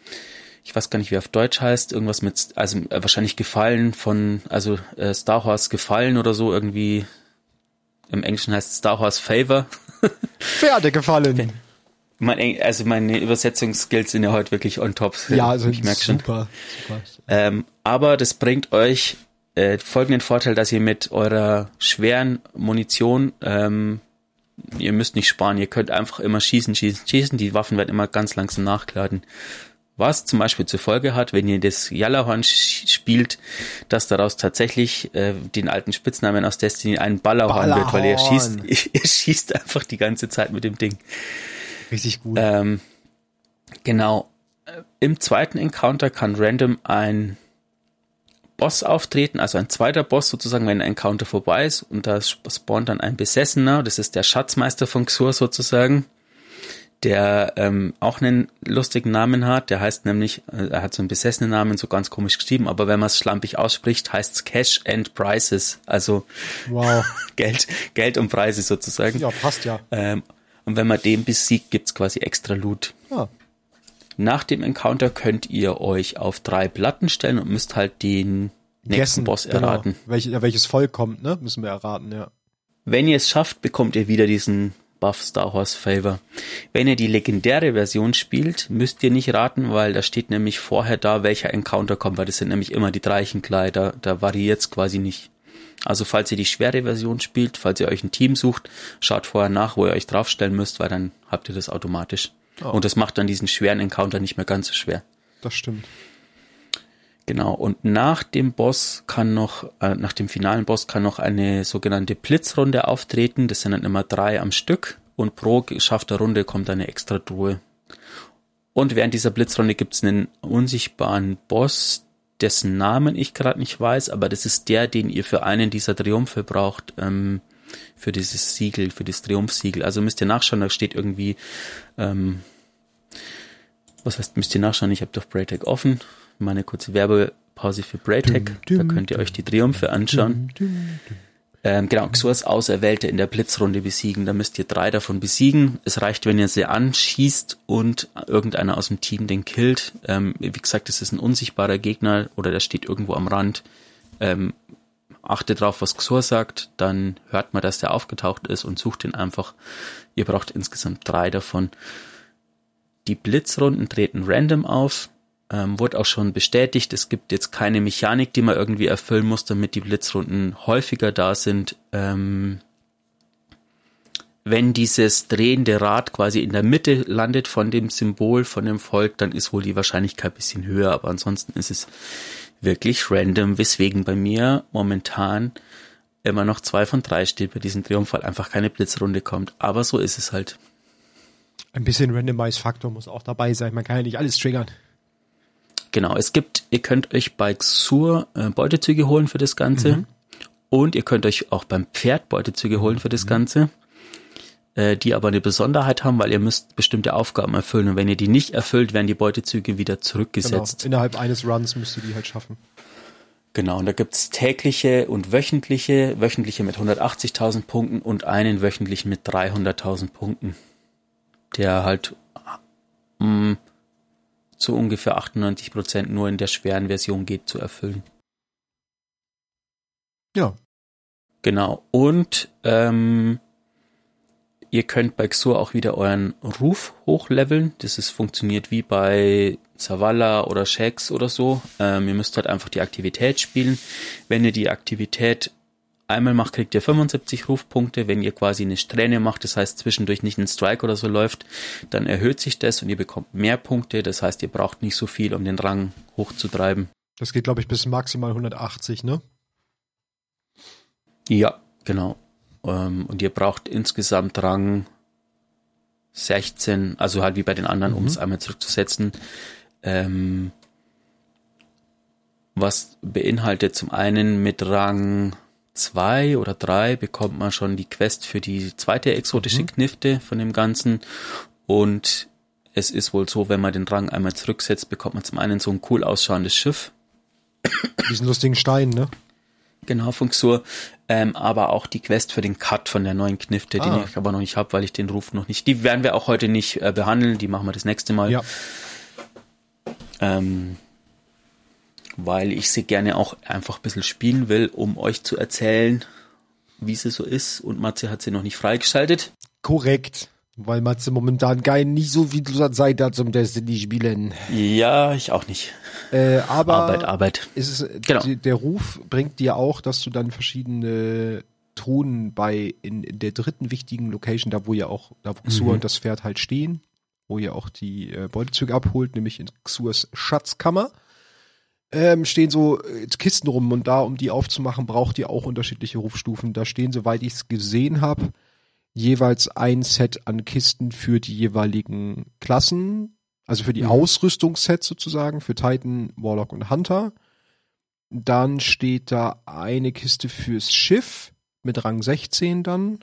B: ich weiß gar nicht, wie er auf Deutsch heißt, irgendwas mit, also äh, wahrscheinlich gefallen von, also äh, Star Wars gefallen oder so, irgendwie, im Englischen heißt Star Wars Favor. *laughs*
A: Pferde gefallen.
B: Mein, also meine Übersetzungsskills sind ja heute wirklich on top.
A: Ja, also
B: ich merke schon.
A: super, super.
B: Ähm, aber das bringt euch äh, folgenden Vorteil, dass ihr mit eurer schweren Munition, ähm, ihr müsst nicht sparen, ihr könnt einfach immer schießen, schießen, schießen. Die Waffen werden immer ganz langsam nachgeladen. Was zum Beispiel zur Folge hat, wenn ihr das Jalahorn spielt, dass daraus tatsächlich äh, den alten Spitznamen aus Destiny ein Ballerhorn wird, weil ihr schießt,
A: Ballerhorn.
B: ihr *laughs* schießt einfach die ganze Zeit mit dem Ding.
A: Richtig gut.
B: Ähm, genau. Äh, Im zweiten Encounter kann random ein Boss auftreten, also ein zweiter Boss sozusagen, wenn ein Encounter vorbei ist und da spawnt dann ein Besessener, das ist der Schatzmeister von Xur sozusagen, der ähm, auch einen lustigen Namen hat, der heißt nämlich, äh, er hat so einen besessenen Namen, so ganz komisch geschrieben, aber wenn man es schlampig ausspricht, heißt es Cash and Prices, also
A: wow. *laughs*
B: Geld, Geld und Preise sozusagen.
A: Ja, passt ja.
B: Ähm, und wenn man den besiegt, gibt's quasi extra Loot.
A: Ah,
B: Nach dem Encounter könnt ihr euch auf drei Platten stellen und müsst halt den nächsten
A: Guessen,
B: Boss
A: genau.
B: erraten.
A: Welch, ja, welches Volk kommt, ne? Müssen wir erraten, ja.
B: Wenn ihr es schafft, bekommt ihr wieder diesen Buff Star Wars Favor. Wenn ihr die legendäre Version spielt, müsst ihr nicht raten, weil da steht nämlich vorher da, welcher Encounter kommt, weil das sind nämlich immer die gleichen Kleider, da variiert's quasi nicht. Also falls ihr die schwere Version spielt, falls ihr euch ein Team sucht, schaut vorher nach, wo ihr euch draufstellen müsst, weil dann habt ihr das automatisch.
A: Oh.
B: Und das macht dann diesen schweren Encounter nicht mehr ganz so schwer.
A: Das stimmt.
B: Genau, und nach dem Boss kann noch, äh, nach dem finalen Boss kann noch eine sogenannte Blitzrunde auftreten. Das sind dann immer drei am Stück und pro geschaffter Runde kommt eine extra Truhe. Und während dieser Blitzrunde gibt's einen unsichtbaren Boss, dessen Namen ich gerade nicht weiß, aber das ist der, den ihr für einen dieser Triumphe braucht, ähm, für dieses Siegel, für das Triumphsiegel. Also müsst ihr nachschauen, da steht irgendwie, ähm, was heißt, müsst ihr nachschauen, ich habe doch Braytech offen, meine kurze Werbepause für Braytech, da könnt ihr euch die Triumphe anschauen. Ähm, genau, Xurs Auserwählte in der Blitzrunde besiegen. Da müsst ihr drei davon besiegen. Es reicht, wenn ihr sie anschießt und irgendeiner aus dem Team den killt. Ähm, wie gesagt, es ist ein unsichtbarer Gegner oder der steht irgendwo am Rand. Ähm, achtet drauf, was Xur sagt, dann hört man, dass der aufgetaucht ist und sucht ihn einfach. Ihr braucht insgesamt drei davon. Die Blitzrunden treten random auf ähm, wurde auch schon bestätigt. Es gibt jetzt keine Mechanik, die man irgendwie erfüllen muss, damit die Blitzrunden häufiger da sind. Ähm, wenn dieses drehende Rad quasi in der Mitte landet von dem Symbol, von dem Volk, dann ist wohl die Wahrscheinlichkeit bisschen höher, aber ansonsten ist es wirklich random, weswegen bei mir momentan immer noch zwei von drei steht bei diesem Triumph, einfach keine Blitzrunde kommt. Aber so ist es halt.
A: Ein bisschen Randomize-Faktor muss auch dabei sein. Man kann ja nicht alles triggern.
B: Genau, es gibt, ihr könnt euch bei Xur äh, Beutezüge holen für das Ganze. Mhm. Und ihr könnt euch auch beim Pferd Beutezüge holen für das mhm. Ganze. Äh, die aber eine Besonderheit haben, weil ihr müsst bestimmte Aufgaben erfüllen. Und wenn ihr die nicht erfüllt, werden die Beutezüge wieder zurückgesetzt.
A: Genau. Innerhalb eines Runs müsst ihr die halt schaffen.
B: Genau, und da gibt's tägliche und wöchentliche, wöchentliche mit 180.000 Punkten und einen wöchentlichen mit 300.000 Punkten, der halt mh, mm, zu ungefähr 98 Prozent nur in der schweren Version geht zu erfüllen.
A: Ja.
B: Genau. Und ähm, ihr könnt bei Xur auch wieder euren Ruf hochleveln. Das ist funktioniert wie bei Zavala oder Shax oder so. Ähm, ihr müsst halt einfach die Aktivität spielen. Wenn ihr die Aktivität einmal macht, kriegt ihr 75 Rufpunkte. Wenn ihr quasi eine Strähne macht, das heißt zwischendurch nicht ein Strike oder so läuft, dann erhöht sich das und ihr bekommt mehr Punkte. Das heißt, ihr braucht nicht so viel, um den Rang hochzutreiben.
A: Das geht, glaube ich, bis maximal 180, ne?
B: Ja, genau. Ähm, und ihr braucht insgesamt Rang 16, also halt wie bei den anderen, mhm. um es einmal zurückzusetzen. Ähm, was beinhaltet zum einen mit Rang zwei oder drei bekommt man schon die Quest für die zweite exotische mhm. Knifte von dem Ganzen. Und es ist wohl so, wenn man den Rang einmal zurücksetzt, bekommt man zum einen so ein cool ausschauendes Schiff.
A: Diesen lustigen Stein, ne?
B: Genau, Funksur. Ähm, aber auch die Quest für den Cut von der neuen Knifte, ah. den ich aber noch nicht habe, weil ich den Ruf noch nicht. Die werden wir auch heute nicht äh, behandeln, die machen wir das nächste Mal.
A: Ja.
B: Ähm, weil ich sie gerne auch einfach ein bisschen spielen will, um euch zu erzählen, wie sie so ist. Und Matze hat sie noch nicht freigeschaltet.
A: Korrekt. Weil Matze momentan gar nicht so viel Zeit hat zum Destiny spielen.
B: Ja, ich auch nicht.
A: Äh, aber
B: Arbeit, Arbeit.
A: Ist es, genau. der Ruf bringt dir auch, dass du dann verschiedene Truhen bei in, in der dritten wichtigen Location, da wo ja auch, da wo Xur mhm. und das Pferd halt stehen, wo ihr auch die äh, Beutezüge abholt, nämlich in Xurs Schatzkammer ähm, stehen so äh, Kisten rum und da, um die aufzumachen, braucht ihr auch unterschiedliche Rufstufen. Da stehen, soweit ich es gesehen habe, jeweils ein Set an Kisten für die jeweiligen Klassen, also für die mhm. Ausrüstungssets sozusagen, für Titan, Warlock und Hunter. Dann steht da eine Kiste fürs Schiff mit Rang 16 dann.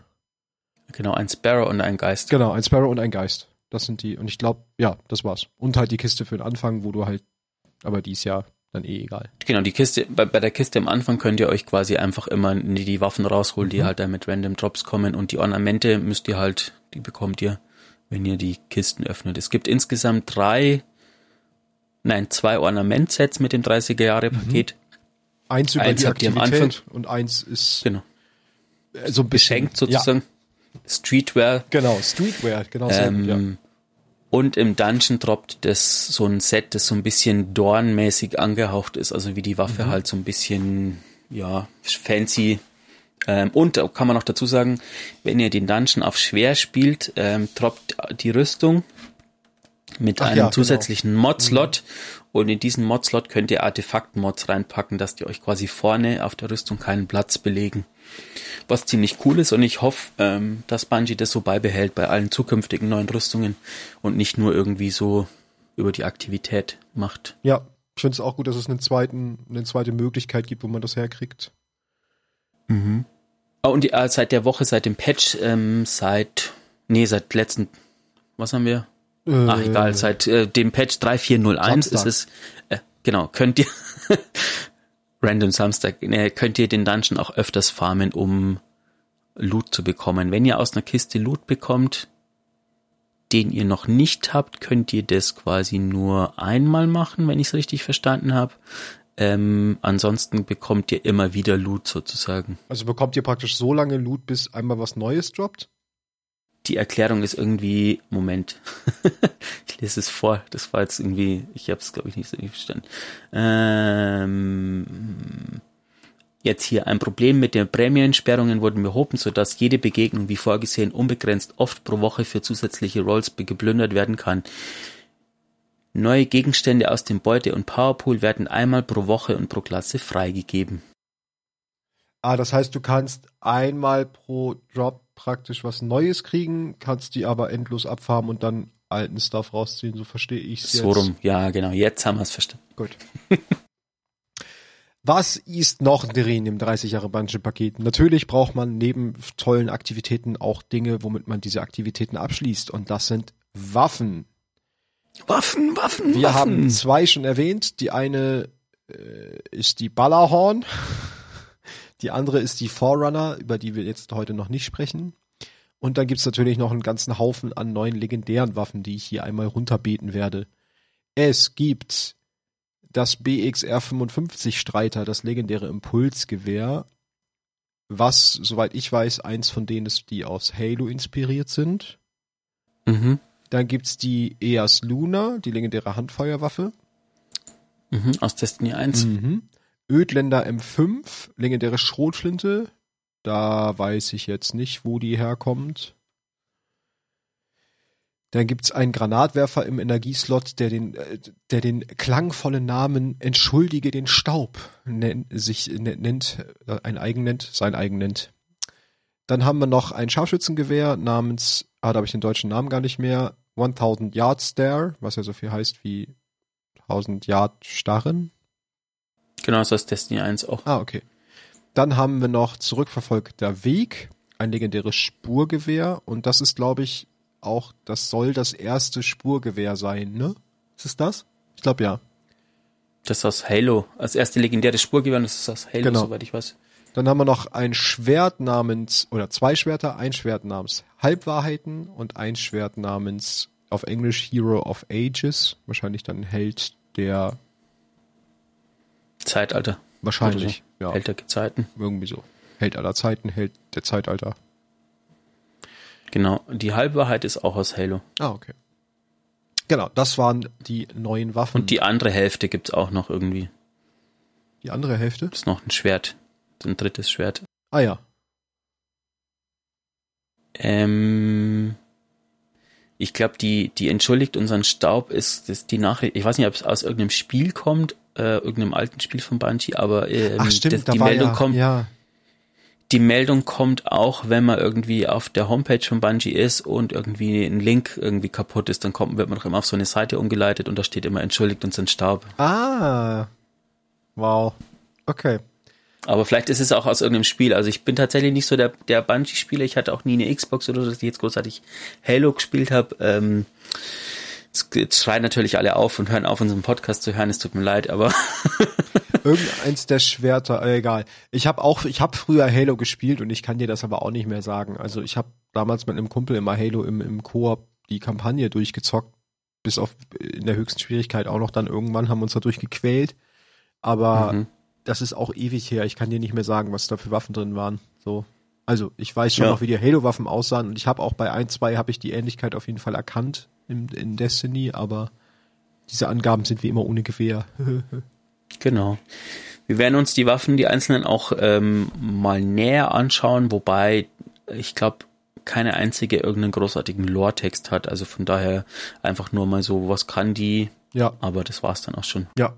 B: Genau, ein Sparrow und ein Geist.
A: Genau, ein Sparrow und ein Geist. Das sind die. Und ich glaube, ja, das war's. Und halt die Kiste für den Anfang, wo du halt, aber die ist ja dann eh egal.
B: Genau, die Kiste, bei, bei der Kiste am Anfang könnt ihr euch quasi einfach immer die, die Waffen rausholen, die mhm. halt da mit Random Drops kommen und die Ornamente müsst ihr halt, die bekommt ihr, wenn ihr die Kisten öffnet. Es gibt insgesamt drei, nein, zwei Ornamentsets mit dem 30er Jahre. Paket. Mhm.
A: Eins über eins die Aktivität Anfang, und eins ist
B: genau.
A: so
B: beschenkt sozusagen. Ja. Streetwear.
A: Genau, Streetwear, genau. Ähm,
B: ja. Und im Dungeon droppt das so ein Set, das so ein bisschen dornmäßig angehaucht ist, also wie die Waffe mhm. halt so ein bisschen, ja, fancy. Ähm, und kann man noch dazu sagen, wenn ihr den Dungeon auf schwer spielt, ähm, droppt die Rüstung mit Ach einem ja, genau. zusätzlichen genau. Mod-Slot. Mhm. Und in diesen Mod-Slot könnt ihr Artefakt-Mods reinpacken, dass die euch quasi vorne auf der Rüstung keinen Platz belegen was ziemlich cool ist und ich hoffe, ähm, dass Bungie das so beibehält bei allen zukünftigen neuen Rüstungen und nicht nur irgendwie so über die Aktivität macht.
A: Ja, ich finde es auch gut, dass es einen zweiten, eine zweite Möglichkeit gibt, wo man das herkriegt.
B: Mhm. Oh, und die, äh, seit der Woche, seit dem Patch, ähm, seit, nee, seit letzten, was haben wir? Äh, Ach, egal, seit äh, dem Patch 3401 Samstag. ist es, äh, genau, könnt ihr *laughs* Random Samstag, ne, könnt ihr den Dungeon auch öfters farmen, um Loot zu bekommen. Wenn ihr aus einer Kiste Loot bekommt, den ihr noch nicht habt, könnt ihr das quasi nur einmal machen, wenn ich es richtig verstanden habe. Ähm, ansonsten bekommt ihr immer wieder Loot sozusagen.
A: Also bekommt ihr praktisch so lange Loot, bis einmal was Neues droppt?
B: Die Erklärung ist irgendwie, Moment, *laughs* ich lese es vor, das war jetzt irgendwie, ich habe es glaube ich nicht so verstanden. Ähm, Jetzt hier ein Problem mit den Prämiensperrungen wurden behoben, sodass jede Begegnung wie vorgesehen unbegrenzt oft pro Woche für zusätzliche Rolls geplündert werden kann. Neue Gegenstände aus dem Beute- und Powerpool werden einmal pro Woche und pro Klasse freigegeben.
A: Ah, das heißt, du kannst einmal pro Drop praktisch was Neues kriegen, kannst die aber endlos abfarmen und dann alten Stuff rausziehen, so verstehe ich es
B: jetzt. So rum, ja genau, jetzt haben wir es verstanden.
A: Gut. *laughs* Was ist noch drin im 30 Jahre Bungee Paket? Natürlich braucht man neben tollen Aktivitäten auch Dinge, womit man diese Aktivitäten abschließt. Und das sind Waffen.
B: Waffen, Waffen,
A: Wir
B: Waffen.
A: haben zwei schon erwähnt. Die eine äh, ist die Ballerhorn. *laughs* Die andere ist die Forerunner, über die wir jetzt heute noch nicht sprechen. Und dann gibt's natürlich noch einen ganzen Haufen an neuen legendären Waffen, die ich hier einmal runterbeten werde. Es gibt das BXR 55 Streiter, das legendäre Impulsgewehr, was, soweit ich weiß, eins von denen ist, die aus Halo inspiriert sind.
B: Mhm.
A: Dann gibt's die EAS Luna, die legendäre Handfeuerwaffe.
B: Mhm, aus Destiny 1.
A: Mhm. Ödländer M5, legendäre Schrotflinte. Da weiß ich jetzt nicht, wo die herkommt. Dann gibt's einen Granatwerfer im Energieslot, der den, äh, der den klangvollen Namen Entschuldige den Staub nennt, sich nennt, äh, ein eigen nennt, sein eigen nennt. Dann haben wir noch ein Scharfschützengewehr namens, ah, da habe ich den deutschen Namen gar nicht mehr, 1000 Yard Stare, was ja so viel heißt wie 1000 Yard Starren.
B: Genau, das ist Destiny 1 auch.
A: Ah, okay. Dann haben wir noch Zurückverfolgter Weg, ein legendäres Spurgewehr und das ist, glaube ich, auch, das soll das erste Spurgewehr sein, ne? Ist es das? Ich glaube ja.
B: Das ist aus Halo. Als erste legendäre Spurgewehr, das ist aus Halo,
A: Genau.
B: soweit ich weiß.
A: Dann haben wir noch ein Schwert namens, oder zwei Schwerter, ein Schwert namens Halbwahrheiten und ein Schwert namens auf Englisch Hero of Ages. Wahrscheinlich dann Held der,
B: Zeitalter.
A: wahrscheinlich, ja,
B: Held der Gezeiten.
A: irgendwie so. Held aller Zeiten, Held der Zeitalter.
B: Genau. Die Halbwahrheit ist auch aus Halo.
A: Ah, okay. Genau, das waren die neuen Waffen.
B: Und die andere Hälfte gibt's auch noch irgendwie.
A: die andere Hälfte?
B: Ist noch ein Schwert. Ein drittes Schwert.
A: Ah ja.
B: Ähm, ich glaube, die, die entschuldigt unseren Staub ist, ist die Nachricht. Ich weiß nicht, ob es aus irgendeinem Spiel kommt, äh, irgendeinem alten Spiel von Bungie, aber ähm,
A: Ach stimmt,
B: das,
A: da
B: die Meldung
A: ja,
B: kommt.
A: ja.
B: Die Meldung kommt auch, wenn man irgendwie auf der Homepage von Bungie ist und irgendwie ein Link irgendwie kaputt ist, dann kommt, wird man doch immer auf so eine Seite umgeleitet und da steht immer entschuldigt unseren Staub.
A: Ah. Wow. Okay.
B: Aber vielleicht ist es auch aus irgendeinem Spiel. Also ich bin tatsächlich nicht so der, der Bungie-Spieler. Ich hatte auch nie eine Xbox oder so, dass ich jetzt großartig Halo gespielt habe. Ähm, jetzt, schreien natürlich alle auf und hören auf, unseren Podcast zu hören. Es tut mir leid, aber *laughs*
A: Irgendeins der Schwerter, äh, egal. Ich habe auch, ich habe früher Halo gespielt und ich kann dir das aber auch nicht mehr sagen. Also ich habe damals mit einem Kumpel immer Halo im, im Koop die Kampagne durchgezockt, bis auf in der höchsten Schwierigkeit auch noch dann irgendwann haben wir uns da durchgequält. Aber
B: Mhm.
A: das ist auch ewig her. Ich kann dir nicht mehr sagen, was da für Waffen drin waren. So. Also ich weiß schon
B: Ja.
A: noch, wie die Halo-Waffen aussahen und ich habe auch bei ein, zwei habe ich die Ähnlichkeit auf jeden Fall erkannt in, in Destiny, aber diese Angaben sind wie immer ohne Gewehr. *laughs*
B: genau. Wir werden uns die Waffen, die einzelnen auch ähm, mal näher anschauen, wobei ich glaube, keine einzige irgendeinen großartigen Lore-Text hat. Also von daher einfach nur mal so, was kann die,
A: ja.
B: aber das war's dann auch schon.
A: Ja.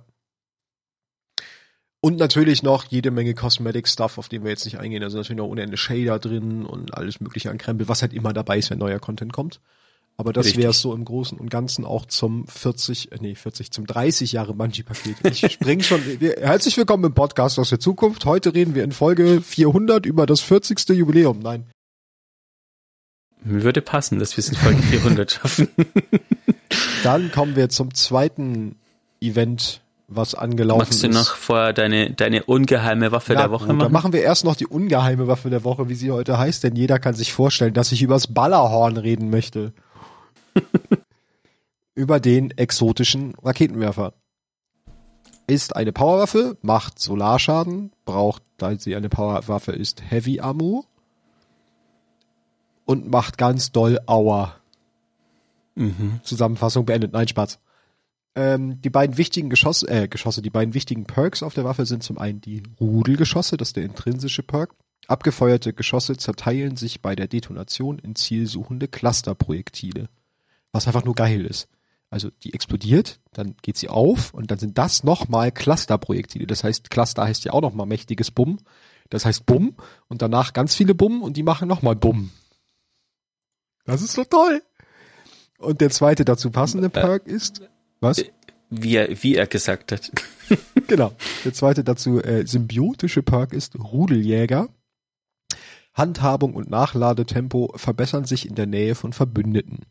A: Und natürlich noch jede Menge Cosmetic-Stuff, auf den wir jetzt nicht eingehen. Also natürlich noch ohne Ende Shader drin und alles mögliche an Krempel, was halt immer dabei ist, wenn neuer Content kommt. Aber das wäre es so im Großen und Ganzen auch zum 40, äh, nee, 40, zum 30 Jahre Bungee-Paket. Ich *laughs* spring schon. Wir, herzlich willkommen im Podcast aus der Zukunft. Heute reden wir in Folge 400 über das 40. Jubiläum. Nein.
B: Mir würde passen, dass wir es in Folge 400 schaffen. *laughs*
A: Dann kommen wir zum zweiten Event was angelaufen
B: Magst du
A: ist.
B: noch vorher deine, deine ungeheime Waffe
A: Ja,
B: der Woche
A: gut,
B: machen?
A: Dann machen wir erst noch die ungeheime Waffe der Woche, wie sie heute heißt, denn jeder kann sich vorstellen, dass ich übers Ballerhorn reden möchte. *laughs* Über den exotischen Raketenwerfer. Ist eine Powerwaffe, macht Solarschaden, braucht, da sie eine Powerwaffe ist, Heavy Ammo und macht ganz doll Aua. Zusammenfassung beendet. Nein, Spaß. Ähm, die beiden wichtigen Geschosse, äh, Geschosse, die beiden wichtigen Perks auf der Waffe sind zum einen die Rudelgeschosse, das ist der intrinsische Perk. Abgefeuerte Geschosse zerteilen sich bei der Detonation in zielsuchende Clusterprojektile. Was einfach nur geil ist. Also die explodiert, dann geht sie auf und dann sind das nochmal Clusterprojektile. Das heißt, Cluster heißt ja auch nochmal mächtiges Bumm. Das heißt Bumm und danach ganz viele Bumm und die machen nochmal Bumm. Das ist so toll. Und der zweite dazu passende Perk ist, was?
B: Wie er, wie er gesagt hat. *laughs* *laughs*
A: Genau. Der zweite dazu äh, symbiotische Perk ist Rudeljäger. Handhabung und Nachladetempo verbessern sich in der Nähe von Verbündeten.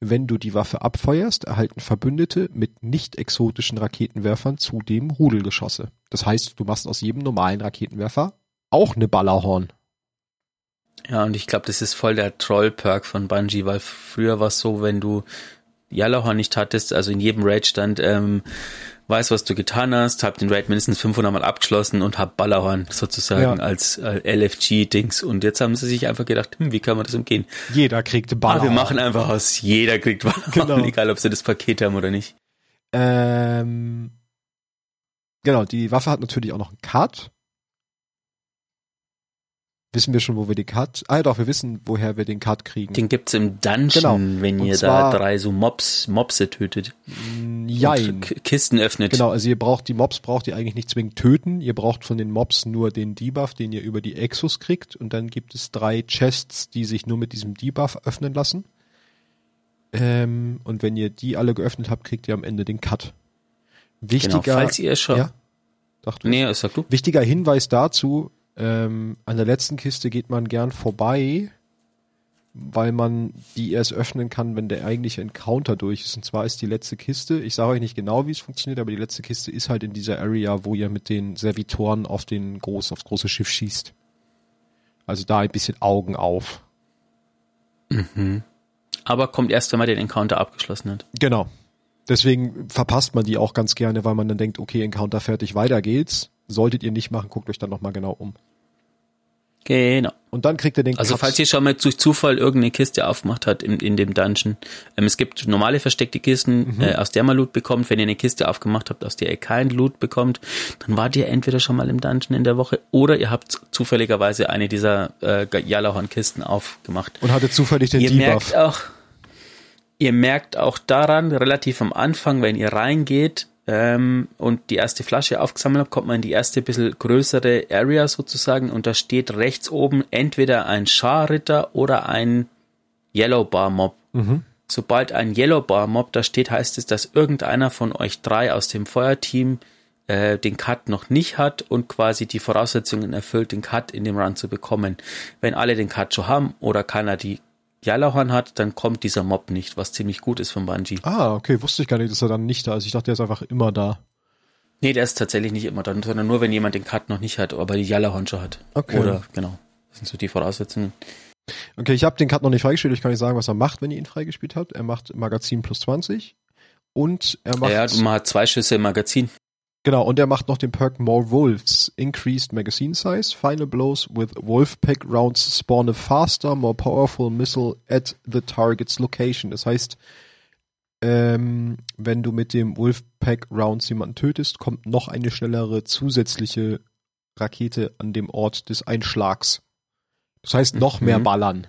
A: Wenn du die Waffe abfeuerst, erhalten Verbündete mit nicht exotischen Raketenwerfern zudem Rudelgeschosse. Das heißt, du machst aus jedem normalen Raketenwerfer auch eine Ballerhorn.
B: Ja, und ich glaube, das ist voll der Troll-Perk von Bungie, weil früher war es so, wenn du Jalahorn nicht hattest, also in jedem Raid stand, ähm, weiß, was du getan hast, hab den Raid mindestens 500 Mal abgeschlossen und hab Ballerhorn sozusagen
A: Ja.
B: als äh, LFG-Dings. Und jetzt haben sie sich einfach gedacht, hm, wie kann man das umgehen?
A: Jeder kriegt
B: Ah,
A: Ballerhorn.
B: wir machen einfach aus, jeder kriegt Ballerhorn,
A: Genau. *laughs*
B: egal ob sie das Paket haben oder nicht.
A: Ähm, genau, die Waffe hat natürlich auch noch einen Cut. Wissen wir schon, wo wir den Cut? Ah, ja, doch, wir wissen, woher wir den Cut kriegen.
B: Den gibt's im Dungeon,
A: Genau.
B: wenn
A: Und
B: ihr
A: zwar-
B: da drei so Mobs, Mobse tötet.
A: Mm, Jein.
B: K Kisten öffnet.
A: Genau, also ihr braucht die Mobs braucht ihr eigentlich nicht zwingend töten. Ihr braucht von den Mobs nur den Debuff, den ihr über die Exos kriegt. Und dann gibt es drei Chests, die sich nur mit diesem Debuff öffnen lassen. Ähm, und wenn ihr die alle geöffnet habt, kriegt ihr am Ende den Cut. Wichtiger,
B: Genau, falls ihr schon.
A: ja, dachte
B: Nee, sag du.
A: Wichtiger Hinweis dazu, ähm, an der letzten Kiste geht man gern vorbei, weil man die erst öffnen kann, wenn der eigentliche Encounter durch ist. Und zwar ist die letzte Kiste, ich sage euch nicht genau, wie es funktioniert, aber die letzte Kiste ist halt in dieser Area, wo ihr mit den Servitoren auf den groß, aufs große Schiff schießt. Also da ein bisschen Augen auf.
B: Aber kommt erst, wenn man den Encounter abgeschlossen hat.
A: Genau. Deswegen verpasst man die auch ganz gerne, weil man dann denkt, okay, Encounter fertig, weiter geht's. Solltet ihr nicht machen, guckt euch dann nochmal genau um.
B: Genau.
A: Und dann kriegt ihr den
B: Also
A: Cut.
B: falls ihr schon mal durch Zufall irgendeine Kiste aufgemacht habt in, in dem Dungeon, ähm, es gibt normale versteckte Kisten, äh, aus der man Loot bekommt. Wenn ihr eine Kiste aufgemacht habt, aus der ihr kein Loot bekommt, dann wart ihr entweder schon mal im Dungeon in der Woche oder ihr habt zufälligerweise eine dieser äh, Jalahorn-Kisten aufgemacht.
A: und hatte zufällig den
B: ihr
A: Debuff.
B: merkt auch, ihr merkt auch daran, relativ am Anfang, wenn ihr reingeht ähm, und die erste Flasche aufgesammelt habt, kommt man in die erste bisschen größere Area sozusagen und da steht rechts oben entweder ein Scharritter oder ein Yellow Bar Mob. Sobald ein Yellow Bar Mob da steht, heißt es, dass irgendeiner von euch drei aus dem Feuerteam äh, den Cut noch nicht hat und quasi die Voraussetzungen erfüllt, den Cut in dem Run zu bekommen. Wenn alle den Cut schon haben oder keiner die Jalahorn hat, dann kommt dieser Mob nicht, was ziemlich gut ist von Bungie.
A: Ah, okay, wusste ich gar nicht, dass er dann nicht da ist. Ich dachte, der ist einfach immer da.
B: Nee, der ist tatsächlich nicht immer dann, sondern nur, wenn jemand den Cut noch nicht hat, aber die Jalahorn schon hat.
A: Okay.
B: Oder, genau. Das sind so die Voraussetzungen.
A: Okay, ich habe den Cut noch nicht freigespielt. Ich kann nicht sagen, was er macht, wenn ihr ihn freigespielt habt. Er macht Magazin plus 20 und er macht
B: Ja, man hat zwei Schüsse im Magazin.
A: Genau und er macht noch den Perk More Wolves, Increased Magazine Size, Final Blows with Wolfpack Rounds spawn a faster, more powerful missile at the target's location. Das heißt, ähm, wenn du mit dem Wolfpack Rounds jemanden tötest, kommt noch eine schnellere zusätzliche Rakete an dem Ort des Einschlags. Das heißt, noch mehr
B: Mhm.
A: ballern.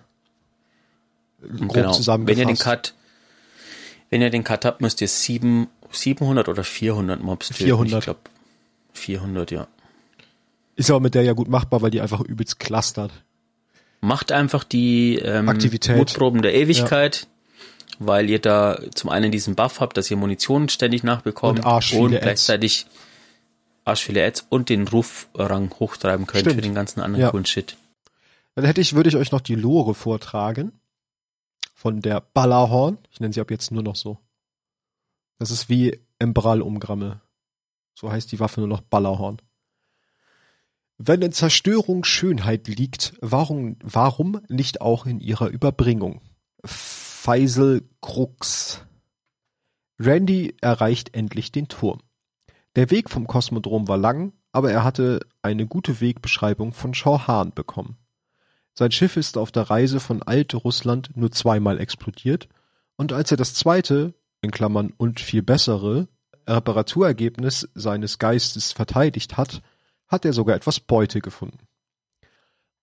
A: Grob
B: Genau. Wenn ihr den Cut, wenn ihr den Cut habt, müsst ihr sieben, 700 oder 400 Mobs töten.
A: 400.
B: Ich glaube, 400, ja.
A: Ist aber mit der ja gut machbar, weil die einfach übelst clustert.
B: Macht einfach die ähm,
A: Aktivität.
B: Mutproben der Ewigkeit, weil ihr da zum einen diesen Buff habt, dass ihr Munition ständig nachbekommt
A: Und arsch
B: und
A: Ads.
B: gleichzeitig arsch viele Ads und den Rufrang hochtreiben könnt
A: Stimmt.
B: für den ganzen anderen
A: Ja.
B: coolen Shit.
A: Dann hätte ich, würde ich euch noch die Lore vortragen. Von der Ballerhorn. Ich nenne sie ab jetzt nur noch so. Das ist wie Embral-Umgramme. So heißt die Waffe nur noch Ballerhorn. Wenn in Zerstörung Schönheit liegt, warum, warum nicht auch in ihrer Überbringung? Faisal Krux. Randy erreicht endlich den Turm. Der Weg vom Kosmodrom war lang, aber er hatte eine gute Wegbeschreibung von Shauhan bekommen. Sein Schiff ist auf der Reise von Alt-Russland nur zweimal explodiert und als er das zweite (und viel bessere) Reparaturergebnis seines Geistes verteidigt hat, hat er sogar etwas Beute gefunden.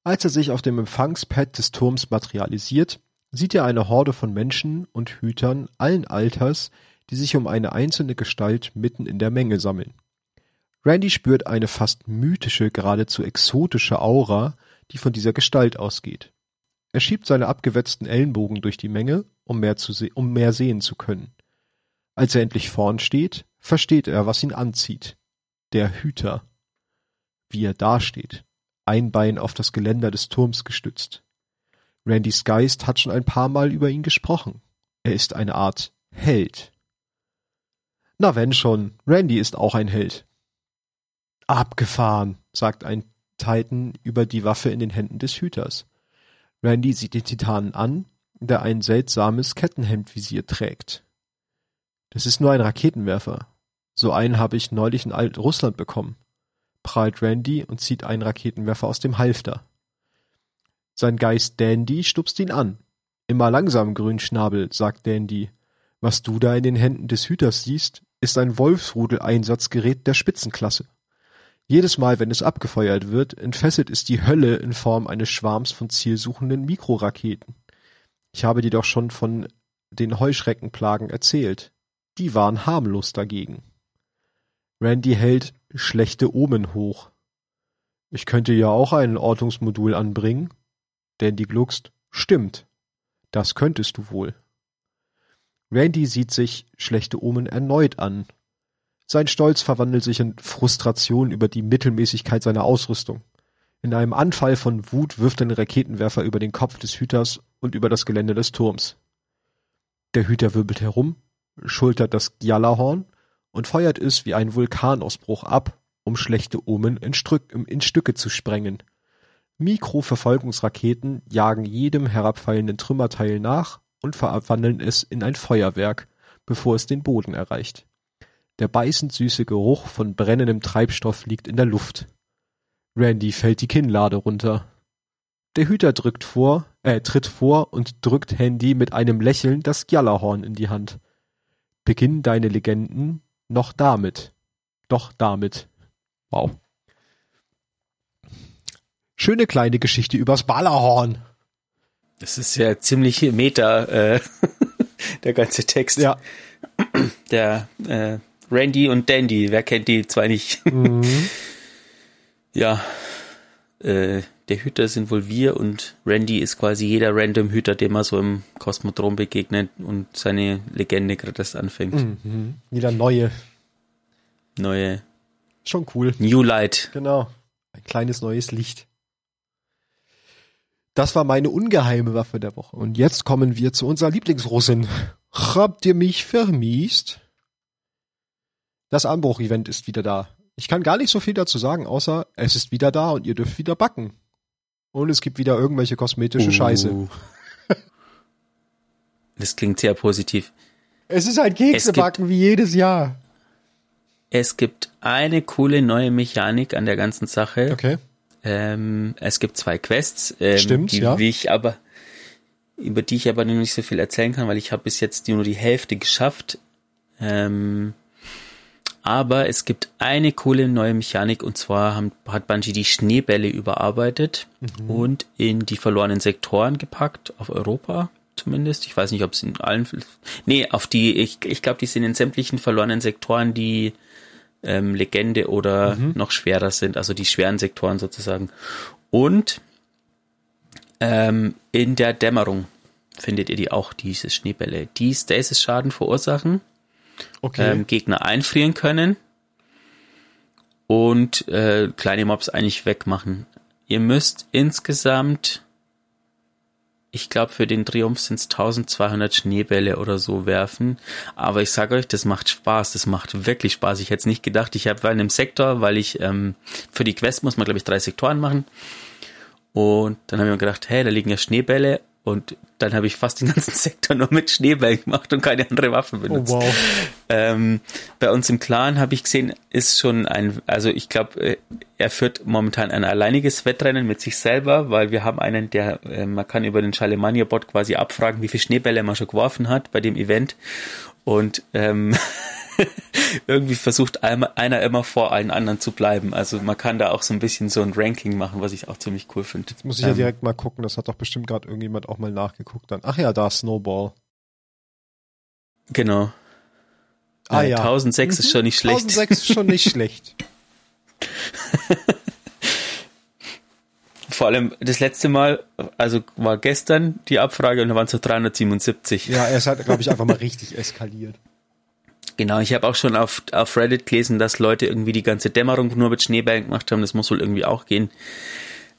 A: Als er sich auf dem Empfangspad des Turms materialisiert, sieht er eine Horde von Menschen und Hütern allen Alters, die sich um eine einzelne Gestalt mitten in der Menge sammeln. Randy spürt eine fast mythische, geradezu exotische Aura, die von dieser Gestalt ausgeht. Er schiebt seine abgewetzten Ellenbogen durch die Menge, um mehr, um mehr sehen zu können. Als er endlich vorn steht, versteht er, was ihn anzieht. Der Hüter. Wie er dasteht, ein Bein auf das Geländer des Turms gestützt. Randys Geist hat schon ein paar Mal über ihn gesprochen. Er ist eine Art Held. Na wenn schon, Randy ist auch ein Held. Abgefahren, sagt ein Titan über die Waffe in den Händen des Hüters. Randy sieht den Titanen an, der ein seltsames Kettenhemdvisier trägt. Das ist nur ein Raketenwerfer. So einen habe ich neulich in Alt-Russland bekommen, prahlt Randy und zieht einen Raketenwerfer aus dem Halfter. Sein Geist Dandy stupst ihn an. Immer langsam, Grünschnabel, sagt Dandy. Was du da in den Händen des Hüters siehst, ist ein Wolfsrudel-Einsatzgerät der Spitzenklasse. Jedes Mal, wenn es abgefeuert wird, entfesselt es die Hölle in Form eines Schwarms von zielsuchenden Mikroraketen. Ich habe dir doch schon von den Heuschreckenplagen erzählt. Die waren harmlos dagegen. Randy hält schlechte Omen hoch. Ich könnte ja auch ein Ortungsmodul anbringen. Dandy gluckst. Stimmt. Das könntest du wohl. Randy sieht sich schlechte Omen erneut an. Sein Stolz verwandelt sich in Frustration über die Mittelmäßigkeit seiner Ausrüstung. In einem Anfall von Wut wirft er den Raketenwerfer über den Kopf des Hüters und über das Gelände des Turms. Der Hüter wirbelt herum, schultert das Gjallahorn und feuert es wie ein Vulkanausbruch ab, um schlechte Omen in, in Stücke zu sprengen. Mikroverfolgungsraketen jagen jedem herabfallenden Trümmerteil nach und verwandeln es in ein Feuerwerk, bevor es den Boden erreicht. Der beißend süße Geruch von brennendem Treibstoff liegt in der Luft. Randy fällt die Kinnlade runter. Der Hüter drückt vor, äh, tritt vor und drückt Handy mit einem Lächeln das Gjallahorn in die Hand. Beginn deine Legenden noch damit. Doch damit. Wow. Schöne kleine Geschichte übers Ballerhorn.
B: Das ist ja ziemlich Meta, äh, *laughs* der ganze Text.
A: Ja.
B: Der äh, Randy und Dandy, wer kennt die zwei nicht? Mhm. *laughs* ja, äh, der Hüter sind wohl wir und Randy ist quasi jeder random Hüter, dem man so im Kosmodrom begegnet und seine Legende gerade erst anfängt.
A: Mhm. Wieder neue.
B: Neue.
A: Schon cool.
B: New Light.
A: Genau. Ein kleines neues Licht. Das war meine ungeheime Waffe der Woche. Und jetzt kommen wir zu unserer Lieblingsrussin. Habt ihr mich vermiest? Das Anbruch-Event ist wieder da. Ich kann gar nicht so viel dazu sagen, außer es ist wieder da und ihr dürft wieder backen. Und es gibt wieder irgendwelche kosmetische uh. Scheiße. *laughs*
B: Das klingt sehr positiv.
A: Es ist halt Keksebacken wie jedes Jahr.
B: Es gibt eine coole neue Mechanik an der ganzen Sache.
A: Okay.
B: Ähm, es gibt zwei Quests, ähm,
A: Stimmt,
B: die
A: ja.
B: ich aber über die ich aber noch nicht so viel erzählen kann, weil ich habe bis jetzt nur die Hälfte geschafft. Ähm, aber es gibt eine coole neue Mechanik und zwar haben, hat Bungie die Schneebälle überarbeitet mhm. und in die verlorenen Sektoren gepackt, auf Europa zumindest. Ich weiß nicht, ob es in allen, nee, auf die, ich, ich glaube, die sind in sämtlichen verlorenen Sektoren, die ähm, Legende oder mhm. noch schwerer sind, also die schweren Sektoren sozusagen. Und ähm, in der Dämmerung findet ihr die auch, diese Schneebälle, die Stasis-Schaden verursachen
A: okay.
B: ähm, Gegner einfrieren können und äh, kleine Mobs eigentlich wegmachen. Ihr müsst insgesamt ich glaube, für den Triumph sind es 1200 Schneebälle oder so werfen. Aber ich sage euch, das macht Spaß. Das macht wirklich Spaß. Ich hätte es nicht gedacht. Ich habe in einem Sektor, weil ich ähm, für die Quest muss man, glaube ich, drei Sektoren machen. Und dann haben wir gedacht, hey, da liegen ja Schneebälle und dann habe ich fast den ganzen *laughs* Sektor nur mit Schneebällen gemacht und keine andere Waffe benutzt. Oh, wow. Ähm, bei uns im Clan habe ich gesehen, ist schon ein, also ich glaube, äh, er führt momentan ein alleiniges Wettrennen mit sich selber, weil wir haben einen, der, äh, man kann über den Charlemagne-Bot quasi abfragen, wie viele Schneebälle man schon geworfen hat bei dem Event. Und ähm, *laughs* *laughs* irgendwie versucht einer immer vor allen anderen zu bleiben. Also man kann da auch so ein bisschen so ein Ranking machen, was ich auch ziemlich cool finde.
A: Jetzt muss ich ja ähm, direkt mal gucken, das hat doch bestimmt gerade irgendjemand auch mal nachgeguckt dann. Ach ja, da Snowball.
B: Genau. Ah äh, ja. 1006 mhm. ist schon nicht schlecht.
A: 1006 ist schon nicht schlecht.
B: Vor allem das letzte Mal, also war gestern die Abfrage und da waren es so 377.
A: Ja, ist halt, glaube ich, einfach mal richtig eskaliert.
B: Genau, ich habe auch schon auf, auf Reddit gelesen, dass Leute irgendwie die ganze Dämmerung nur mit Schneebällen gemacht haben. Das muss wohl irgendwie auch gehen.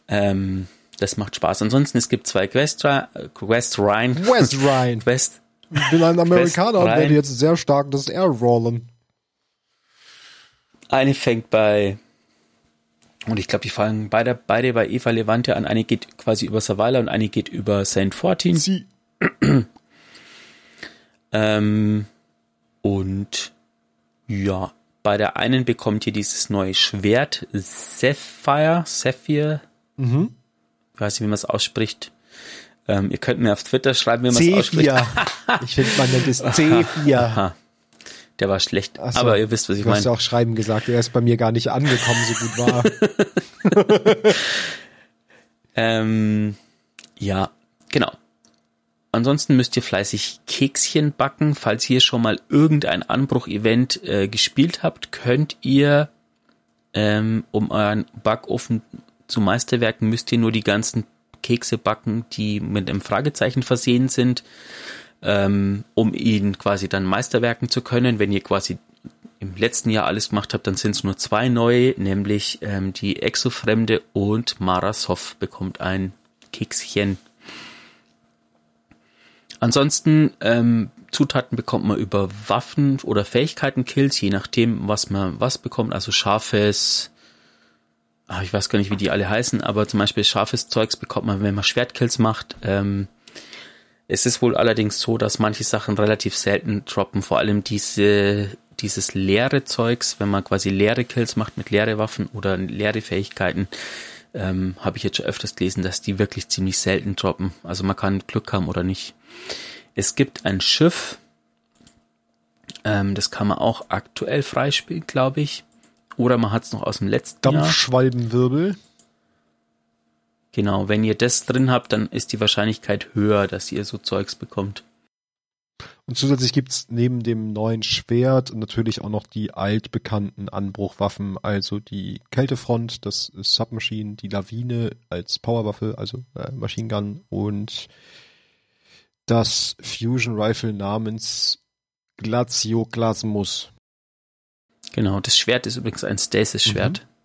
B: Ähm, das macht Spaß. Ansonsten, es gibt zwei Quest, Quest *laughs* Rhine.
A: West Rhine.
B: Quest.
A: Ich bin ein Amerikaner und werde jetzt sehr stark das R rollen.
B: Eine fängt bei, und ich glaube, die fangen beide, beide bei Eva Levante an. Eine geht quasi über Savala und eine geht über St. Fortin. Sie. *clears throat* ähm, und ja, bei der einen bekommt ihr dieses neue Schwert Sapphire, Sapphire. Mhm. Ich weiß nicht, wie man es ausspricht. Ähm, ihr könnt mir auf Twitter schreiben, wie man es ausspricht. *laughs*
A: ich finde, man nennt es C4. Aha.
B: Der war schlecht, so, aber ihr wisst, was ich meine. Du hast
A: ja auch Schreiben gesagt, er ist bei mir gar nicht angekommen, so gut war. *laughs*
B: ähm, ja, genau. Ansonsten müsst ihr fleißig Kekschen backen. Falls ihr schon mal irgendein Anbruch-Event äh, gespielt habt, könnt ihr, ähm, um euren Backofen zu Meisterwerken, müsst ihr nur die ganzen Kekse backen, die mit einem Fragezeichen versehen sind, ähm, um ihn quasi dann Meisterwerken zu können. Wenn ihr quasi im letzten Jahr alles gemacht habt, dann sind es nur zwei neue, nämlich ähm, die Exofremde und Marasov bekommt ein Kekschen Ansonsten ähm, Zutaten bekommt man über Waffen oder Fähigkeiten-Kills, je nachdem, was man was bekommt. Also scharfes, ach, ich weiß gar nicht, wie die alle heißen, aber zum Beispiel scharfes Zeugs bekommt man, wenn man Schwertkills macht. Ähm, es ist wohl allerdings so, dass manche Sachen relativ selten droppen, vor allem diese dieses leere Zeugs, wenn man quasi leere Kills macht mit leere Waffen oder leere Fähigkeiten, ähm, habe ich jetzt schon öfters gelesen, dass die wirklich ziemlich selten droppen. Also man kann Glück haben oder nicht. Es gibt ein Schiff, ähm, das kann man auch aktuell freispielen, glaube ich. Oder man hat es noch aus dem letzten
A: Dampfschwalbenwirbel. Jahr.
B: Genau, wenn ihr das drin habt, dann ist die Wahrscheinlichkeit höher, dass ihr so Zeugs bekommt.
A: Und zusätzlich gibt's neben dem neuen Schwert natürlich auch noch die altbekannten Anbruchwaffen, also die Kältefront, das Submachine, die Lawine als Powerwaffe, also äh, Machine Gun und das Fusion Rifle namens Glacioklasmus.
B: Genau, das Schwert ist übrigens ein Stasis-Schwert. Mhm.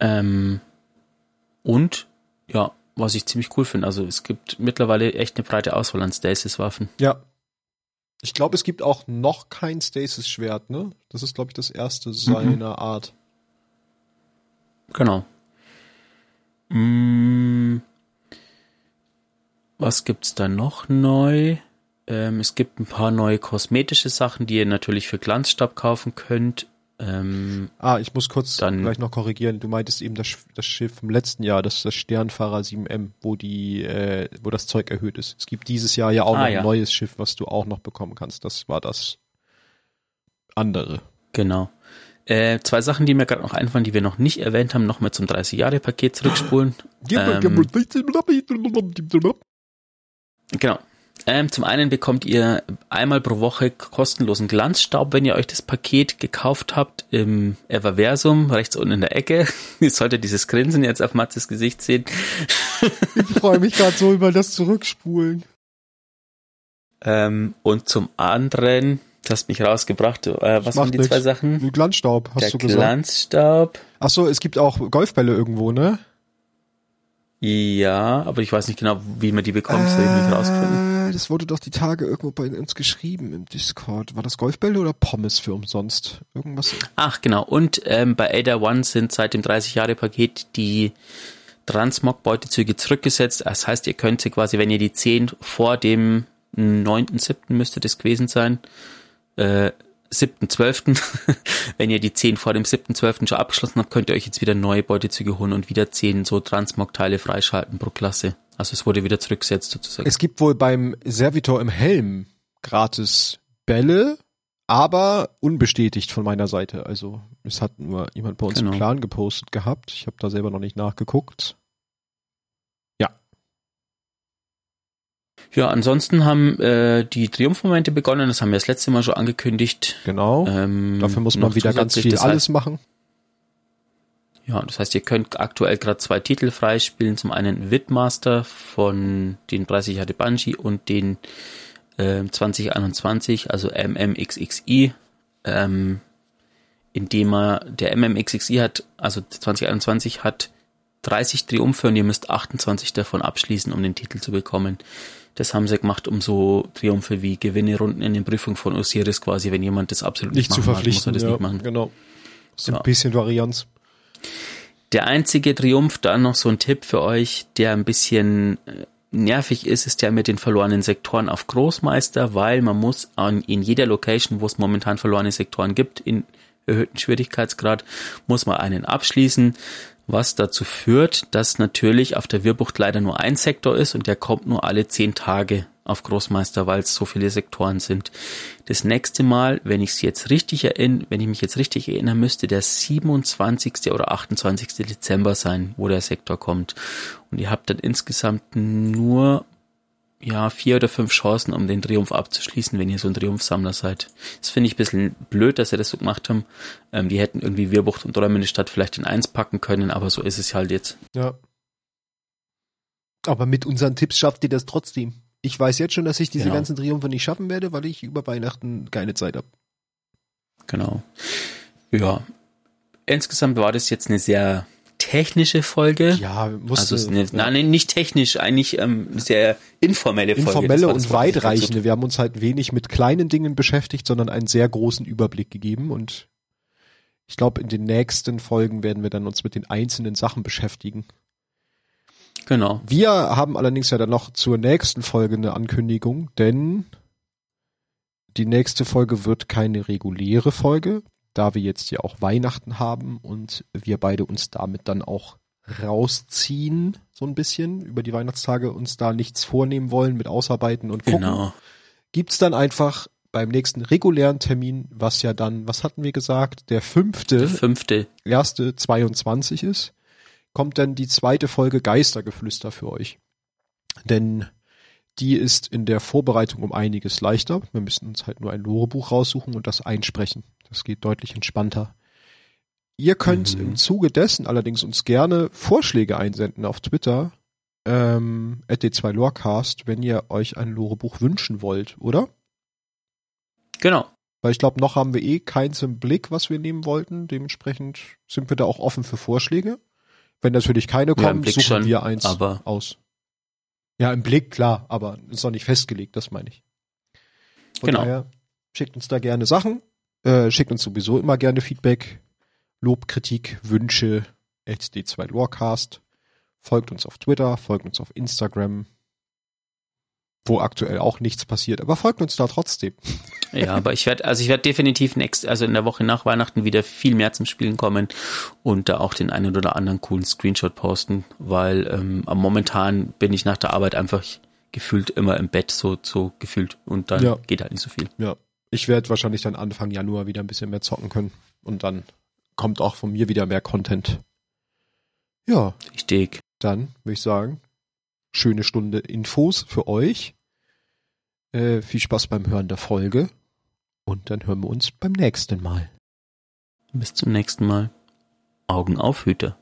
B: Ähm, und ja, was ich ziemlich cool finde, also es gibt mittlerweile echt eine breite Auswahl an Stasis-Waffen.
A: Ja. Ich glaube, es gibt auch noch kein Stasis-Schwert, ne? Das ist, glaube ich, das erste seiner mhm. Art.
B: Genau. Mmh. Was gibt's da noch neu? Ähm, es gibt ein paar neue kosmetische Sachen, die ihr natürlich für Glanzstab kaufen könnt. Ähm,
A: ah, ich muss kurz dann, gleich noch korrigieren. Du meintest eben das, das Schiff vom letzten Jahr, das ist das Sternfahrer 7M, wo die, äh, wo das Zeug erhöht ist. Es gibt dieses Jahr ja auch ah, noch ja. ein neues Schiff, was du auch noch bekommen kannst. Das war das andere.
B: Genau. Äh, zwei Sachen, die mir gerade noch einfallen, die wir noch nicht erwähnt haben, nochmal zum 30-Jahre-Paket zurückspulen. ähm, Genau. Ähm, zum einen bekommt ihr einmal pro Woche kostenlosen Glanzstaub, wenn ihr euch das Paket gekauft habt im Everversum, rechts unten in der Ecke. *laughs* ihr solltet dieses Grinsen jetzt auf Matzes Gesicht sehen. *laughs*
A: ich freue mich gerade so über das Zurückspulen.
B: Ähm, und zum anderen, du hast mich rausgebracht, äh, was waren die nicht. zwei Sachen?
A: Glanzstaub, hast
B: der
A: du gesagt.
B: Glanzstaub.
A: Ach so, es gibt auch Golfbälle irgendwo, ne?
B: Ja, aber ich weiß nicht genau, wie man die bekommt, ich nicht rausfinden.
A: Äh, das wurde doch die Tage irgendwo bei uns geschrieben im Discord. War das Golfbälle oder Pommes für umsonst? Irgendwas?
B: Ach, genau. Und ähm, bei Ada One sind seit dem 30-Jahre-Paket die Transmog-Beutezüge zurückgesetzt. Das heißt, ihr könnt sie quasi, wenn ihr die 10 vor dem 9.7. müsste das gewesen sein, äh, 7.12. *laughs* wenn ihr die 10 vor dem 7.12. schon abgeschlossen habt, könnt ihr euch jetzt wieder neue Beutezüge holen und wieder 10 so Transmog-Teile freischalten pro Klasse. Also es wurde wieder zurückgesetzt sozusagen.
A: Es gibt wohl beim Servitor im Helm gratis Bälle, aber unbestätigt von meiner Seite. Also es hat nur jemand bei uns
B: Genau.
A: im Clan gepostet gehabt. Ich habe da selber noch nicht nachgeguckt. Ja,
B: ansonsten haben äh, die Triumphmomente begonnen, das haben wir das letzte Mal schon angekündigt.
A: genau.
B: Ähm,
A: Dafür muss man wieder ganz viel
B: heißt-
A: alles machen.
B: Ja, das heißt, ihr könnt aktuell gerade zwei Titel freispielen. Zum einen Witmaster von den 30 Jahre Bungie und den äh, 2021, also MMXXI, ähm, indem er, der MMXXI hat, also 2021 hat 30 Triumphe und ihr müsst 28 davon abschließen, um den Titel zu bekommen. Das haben sie gemacht, um so Triumphe wie Gewinne Runden in den Prüfungen von Osiris quasi, wenn jemand das absolut nicht,
A: Nicht zu verpflichten.
B: muss er das
A: ja,
B: nicht machen.
A: Genau. So
B: Ja.
A: ein bisschen Varianz.
B: Der einzige Triumph, dann noch so ein Tipp für euch, der ein bisschen äh, nervig ist, ist der mit den verlorenen Sektoren auf Großmeister, weil man muss an, in jeder Location, wo es momentan verlorene Sektoren gibt, in erhöhten Schwierigkeitsgrad, muss man einen abschließen, was dazu führt, dass natürlich auf der Wirbucht leider nur ein Sektor ist und der kommt nur alle zehn Tage auf Großmeister, weil es so viele Sektoren sind. Das nächste Mal, wenn ich es jetzt richtig erinnere, wenn ich mich jetzt richtig erinnern müsste, der 27. oder 28. Dezember sein, wo der Sektor kommt. Und ihr habt dann insgesamt nur ja, vier oder fünf Chancen, um den Triumph abzuschließen, wenn ihr so ein Triumphsammler seid. Das finde ich ein bisschen blöd, dass sie das so gemacht haben. Ähm, die hätten irgendwie Wirbucht und Dollarminde Stadt vielleicht in eins packen können, aber so ist es halt jetzt.
A: Ja. Aber mit unseren Tipps schafft ihr das trotzdem. Ich weiß jetzt schon, dass ich diese
B: Genau.
A: ganzen Triumphe nicht schaffen werde, weil ich über Weihnachten keine Zeit habe.
B: Genau. Ja. Insgesamt war das jetzt eine sehr technische Folge.
A: Ja, muss
B: also eine, nein, nicht technisch, eigentlich ähm, sehr informelle Folge.
A: Informelle und
B: dazu-
A: weitreichende. Wir haben uns halt wenig mit kleinen Dingen beschäftigt, sondern einen sehr großen Überblick gegeben und ich glaube, in den nächsten Folgen werden wir dann uns mit den einzelnen Sachen beschäftigen.
B: Genau.
A: Wir haben allerdings ja dann noch zur nächsten Folge eine Ankündigung, denn die nächste Folge wird keine reguläre Folge, da wir jetzt ja auch Weihnachten haben und wir beide uns damit dann auch rausziehen, so ein bisschen, über die Weihnachtstage uns da nichts vornehmen wollen mit Ausarbeiten und gucken.
B: Genau.
A: Gibt's dann einfach beim nächsten regulären Termin, was ja dann, was hatten wir gesagt, der fünfte
B: Der fünfte.
A: erste 22 ist, kommt dann die zweite Folge Geistergeflüster für euch. Denn die ist in der Vorbereitung um einiges leichter. Wir müssen uns halt nur ein Lorebuch raussuchen und das einsprechen. Das geht deutlich entspannter. Ihr könnt
B: Mhm.
A: im Zuge dessen allerdings uns gerne Vorschläge einsenden auf Twitter, ähm, at d2lorecast, wenn ihr euch ein Lorebuch wünschen wollt, oder?
B: Genau.
A: Weil ich glaube, noch haben wir eh keins im Blick, was wir nehmen wollten. Dementsprechend sind wir da auch offen für Vorschläge. Wenn natürlich keine kommen, suchen
B: schon,
A: wir eins
B: aber-
A: aus. Ja, im Blick, klar, aber ist noch nicht festgelegt, das meine ich. Von
B: Genau.
A: daher, schickt uns da gerne Sachen, äh, schickt uns sowieso immer gerne Feedback, Lob, Kritik, Wünsche, HD2Lorecast. Folgt uns auf Twitter, folgt uns auf Instagram, wo aktuell auch nichts passiert, aber folgt uns da trotzdem. *laughs*
B: Ja, aber ich werde, also ich werde definitiv next, also in der Woche nach Weihnachten wieder viel mehr zum Spielen kommen und da auch den einen oder anderen coolen Screenshot posten, weil ähm, momentan bin ich nach der Arbeit einfach gefühlt immer im Bett, so, so gefühlt und dann
A: Ja.
B: geht halt nicht so viel.
A: Ja, ich werde wahrscheinlich dann Anfang Januar wieder ein bisschen mehr zocken können und dann kommt auch von mir wieder mehr Content. Ja,
B: Richtig.
A: dann würde ich sagen, schöne Stunde Infos für euch. Äh, viel Spaß beim Hören der Folge und dann hören wir uns beim nächsten Mal.
B: Bis zum nächsten Mal. Augen auf, Hüter.